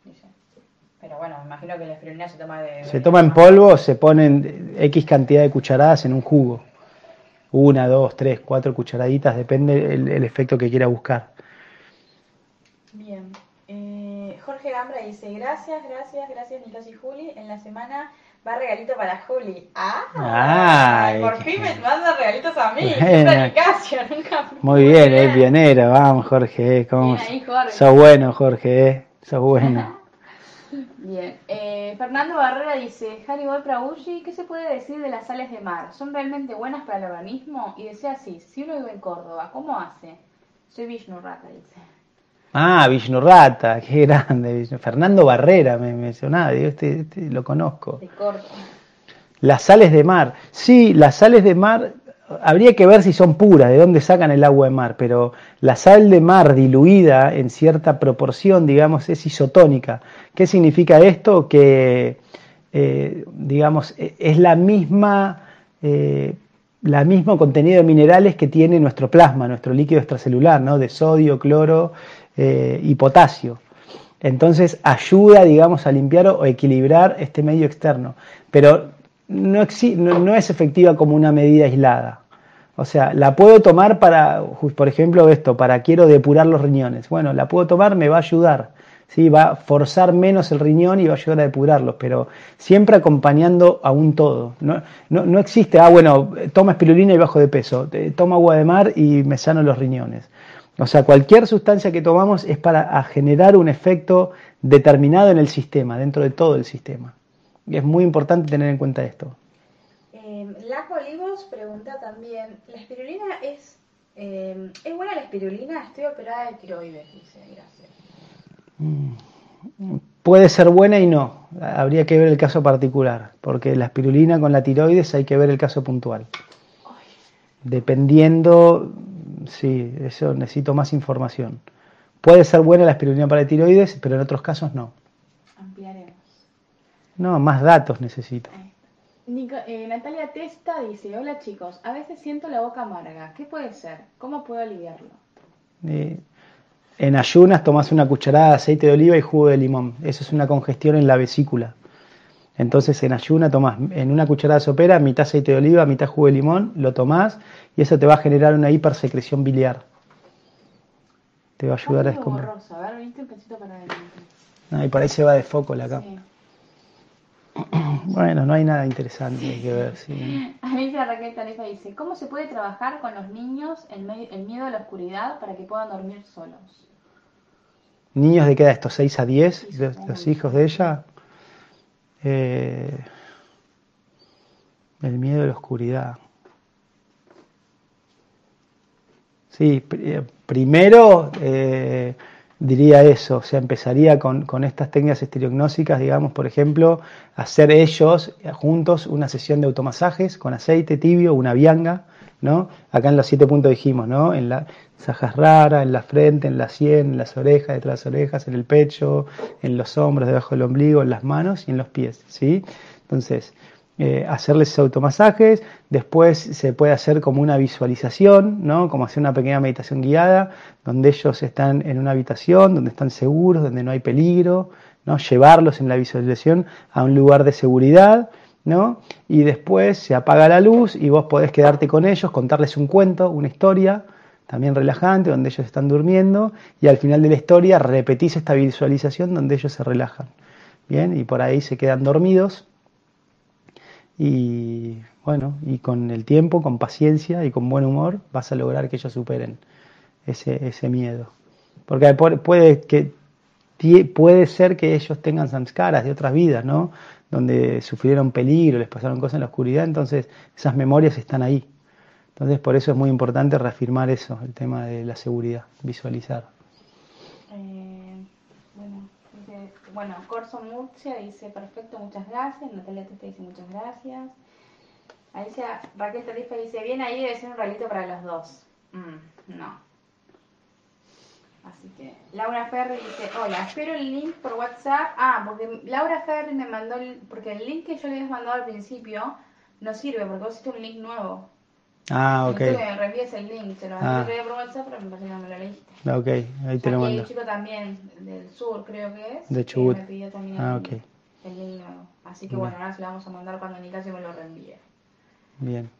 Dice. Pero bueno, me imagino que la espirulina se toma de... Se toma en polvo, se ponen X cantidad de cucharadas en un jugo. Una, dos, tres, cuatro cucharaditas, depende el, efecto que quiera buscar. Bien. Eh, Jorge Gambra dice, gracias, gracias, gracias Nicolás y Juli. En la semana Va regalito para Juli. ¡Ah! por fin me manda regalitos a mí. nunca. Muy bien, es pionero. Vamos, Jorge. Eh, ¿Cómo bien ahí, Jorge. Sos bueno, Jorge. Eh. Sos bueno. bien. Eh, Fernando Barrera dice: Hannibal Prabhuji, ¿qué se puede decir de las sales de mar? ¿Son realmente buenas para el organismo? Y decía así: si uno vive en Córdoba, ¿cómo hace? Soy Vishnu Rata, dice. Ah, Rata, qué grande. Fernando Barrera me mencionaba, digo, este, este lo conozco. Las sales de mar. Sí, las sales de mar, habría que ver si son puras, de dónde sacan el agua de mar, pero la sal de mar diluida en cierta proporción, digamos, es isotónica. ¿Qué significa esto? Que, eh, digamos, e, es la misma... Eh, la mismo contenido de minerales que tiene nuestro plasma, nuestro líquido extracelular, ¿no? de sodio, cloro eh, y potasio. Entonces ayuda, digamos, a limpiar o equilibrar este medio externo, pero no, es efectiva como una medida aislada. O sea, la puedo tomar para, por ejemplo, esto, para quiero depurar los riñones. Bueno, la puedo tomar, me va a ayudar. ¿sí? Va a forzar menos el riñón y va a ayudar a depurarlos, pero siempre acompañando a un todo. No, no existe, ah, bueno, toma espirulina y bajo de peso, toma agua de mar y me sano los riñones. O sea, cualquier sustancia que tomamos es para generar un efecto determinado en el sistema, dentro de todo el sistema. Y es muy importante tener en cuenta esto. Eh, Laco Olivos pregunta también, ¿la espirulina es, em, es buena la espirulina? Estoy operada de tiroides, dice, gracias. Mm, puede ser buena y no. Habría que ver el caso particular, porque la espirulina con la tiroides hay que ver el caso puntual. Dependiendo sí, eso necesito más información. Puede ser buena la espirulina para tiroides, pero en otros casos no. Ampliaremos. No, más datos necesito. Eh, Natalia Testa dice, hola chicos, a veces siento la boca amarga. ¿Qué puede ser? ¿Cómo puedo aliviarlo? Eh, en ayunas tomas una cucharada de aceite de oliva y jugo de limón. Eso es una congestión en la vesícula. Entonces en ayuna tomás en una cucharada sopera mitad aceite de oliva, mitad jugo de limón, lo tomás y eso te va a generar una hipersecreción biliar. Te va a ayudar a escombrar. No, y por ahí se va de foco la capa. Bueno, no hay nada interesante que ver. Sí. Alicia Raquel Tanefa dice, ¿cómo se puede trabajar con los niños el, el, miedo a la oscuridad para que puedan dormir solos? ¿Niños de qué edad? ¿Estos 6 a 10? ¿Los, hijos de ella? Eh, el miedo a la oscuridad. Sí, eh, primero eh, diría eso, o sea, empezaría con, estas técnicas estereognósicas, digamos, por ejemplo, hacer ellos eh, juntos una sesión de automasajes con aceite tibio, una vianga, ¿no? Acá en los siete puntos dijimos, ¿no? En la rara, en la frente, en la sien, en las orejas, detrás de las orejas, en el pecho, en los hombros, debajo del ombligo, en las manos y en los pies, ¿sí? Entonces, eh, hacerles automasajes, después se puede hacer como una visualización, ¿no? como hacer una pequeña meditación guiada, donde ellos están en una habitación, donde están seguros, donde no hay peligro, ¿no? llevarlos en la visualización a un lugar de seguridad, ¿no? Y después se apaga la luz y vos podés quedarte con ellos, contarles un cuento, una historia, también relajante, donde ellos están durmiendo, y al final de la historia repetís esta visualización donde ellos se relajan. Bien, y por ahí se quedan dormidos. Y bueno, y con el tiempo, con paciencia y con buen humor, vas a lograr que ellos superen ese, ese miedo. Porque puede, que, puede ser que ellos tengan samskaras de otras vidas, ¿no? Donde sufrieron peligro, les pasaron cosas en la oscuridad, entonces esas memorias están ahí. Entonces por eso es muy importante reafirmar eso, el tema de la seguridad, visualizar. Eh, bueno, Corso Murcia dice, perfecto, muchas gracias. Natalia te dice muchas gracias. Alicia Raquel Tarifa dice, bien ahí debe ser un regalito para los dos. Mm, no, Así que Laura Ferri dice, hola, espero el link por WhatsApp. Ah, porque Laura Ferri me mandó, el, porque el link que yo le había mandado al principio no sirve porque vos hiciste un link nuevo. Ah, ok. Entonces me reenvíes el link, te lo ah. por WhatsApp, pero me parece que no me lo leíste. Ah, ok, ahí te lo mando. hay un chico también del sur, creo que es. De Chubut. me pidió también ah, okay. el link nuevo. Así que bueno, ahora se lo vamos a mandar cuando Nicasio me lo reenvíe. Bien.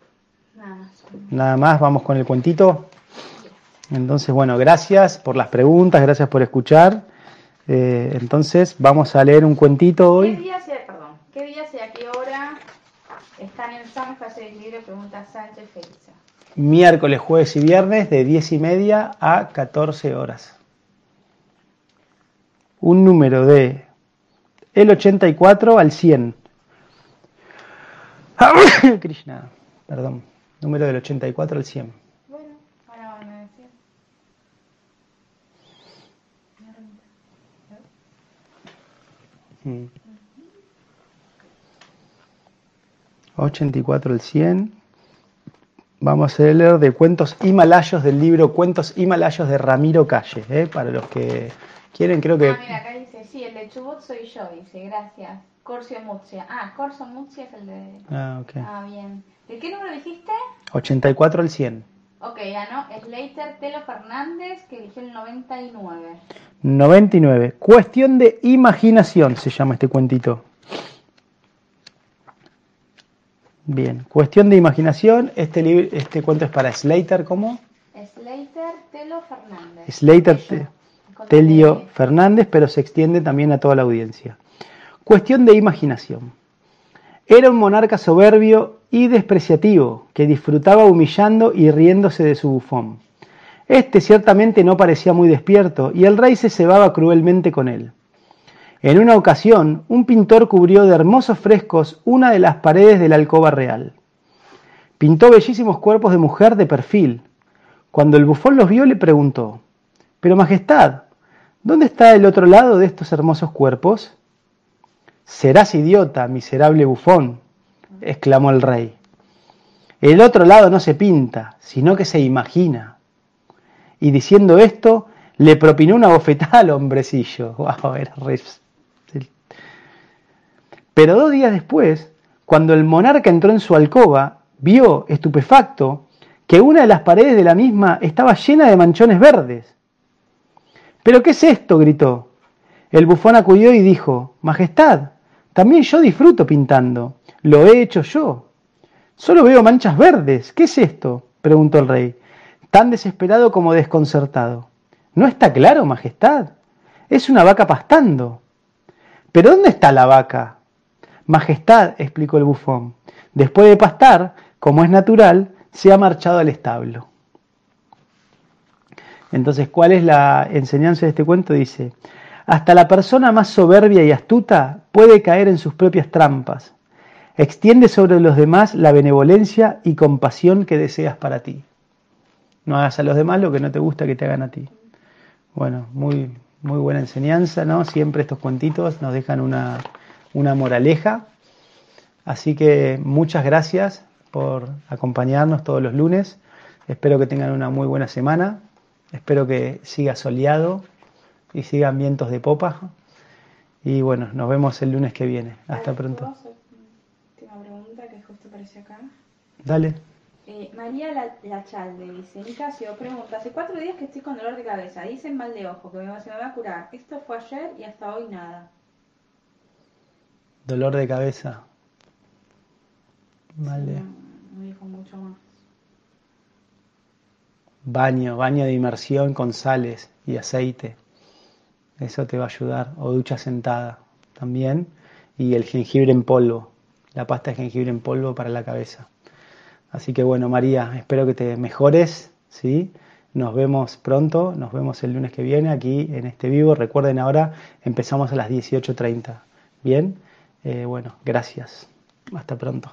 Nada más. Nada más, vamos con el cuentito. Entonces, bueno, gracias por las preguntas, gracias por escuchar. Eh, entonces, vamos a leer un cuentito hoy. ¿Qué día, sea, perdón, ¿qué día y a qué hora están en San José de Pregunta Sánchez Feliza. Miércoles, jueves y viernes de 10 y media a 14 horas. Un número de el 84 al 100. Krishna, perdón. Número del 84 al 100. 84 al 100. Vamos a leer de cuentos himalayos del libro Cuentos himalayos de Ramiro Calle, ¿eh? para los que quieren, creo que... Ah, mira, acá dice, sí, el de Chubut soy yo, dice, gracias. Corcio Muzia. Ah, Corso Muzia es el de... Ah, ok. Ah, bien. ¿De qué número dijiste? 84 al 100. Ok, ganó Slater Telo Fernández, que eligió el 99. 99. Cuestión de imaginación se llama este cuentito. Bien, cuestión de imaginación. Este, este cuento es para Slater, ¿cómo? Slater Telo Fernández. Slater Telio Fernández, pero se extiende también a toda la audiencia. Cuestión de imaginación. Era un monarca soberbio y despreciativo, que disfrutaba humillando y riéndose de su bufón. Este ciertamente no parecía muy despierto, y el rey se cebaba cruelmente con él. En una ocasión, un pintor cubrió de hermosos frescos una de las paredes de la alcoba real. Pintó bellísimos cuerpos de mujer de perfil. Cuando el bufón los vio le preguntó, Pero Majestad, ¿dónde está el otro lado de estos hermosos cuerpos? Serás idiota, miserable bufón, exclamó el rey. El otro lado no se pinta, sino que se imagina. Y diciendo esto, le propinó una bofetada al hombrecillo. Pero dos días después, cuando el monarca entró en su alcoba, vio, estupefacto, que una de las paredes de la misma estaba llena de manchones verdes. ¿Pero qué es esto? gritó. El bufón acudió y dijo, Majestad, también yo disfruto pintando. Lo he hecho yo. Solo veo manchas verdes. ¿Qué es esto? preguntó el rey, tan desesperado como desconcertado. ¿No está claro, Majestad? Es una vaca pastando. ¿Pero dónde está la vaca? Majestad, explicó el bufón, después de pastar, como es natural, se ha marchado al establo. Entonces, ¿cuál es la enseñanza de este cuento? Dice, hasta la persona más soberbia y astuta puede caer en sus propias trampas. Extiende sobre los demás la benevolencia y compasión que deseas para ti. No hagas a los demás lo que no te gusta que te hagan a ti. Bueno, muy, muy buena enseñanza, ¿no? Siempre estos cuentitos nos dejan una, una moraleja. Así que muchas gracias por acompañarnos todos los lunes. Espero que tengan una muy buena semana. Espero que siga soleado y sigan vientos de popa. Y bueno, nos vemos el lunes que viene. Hasta pronto. Última pregunta que justo apareció acá. Dale. Eh, María Lachalde dice, Nicasio, pregunta, hace cuatro días que estoy con dolor de cabeza, dicen mal de ojo, que me, se me va a curar. Esto fue ayer y hasta hoy nada. Dolor de cabeza. Vale. No, dijo mucho más. Baño, baño de inmersión con sales y aceite. Eso te va a ayudar. O ducha sentada también. Y el jengibre en polvo. La pasta de jengibre en polvo para la cabeza. Así que bueno, María, espero que te mejores, ¿sí? Nos vemos pronto, nos vemos el lunes que viene aquí en este vivo. Recuerden ahora, empezamos a las 18.30. Bien, eh, bueno, gracias. Hasta pronto.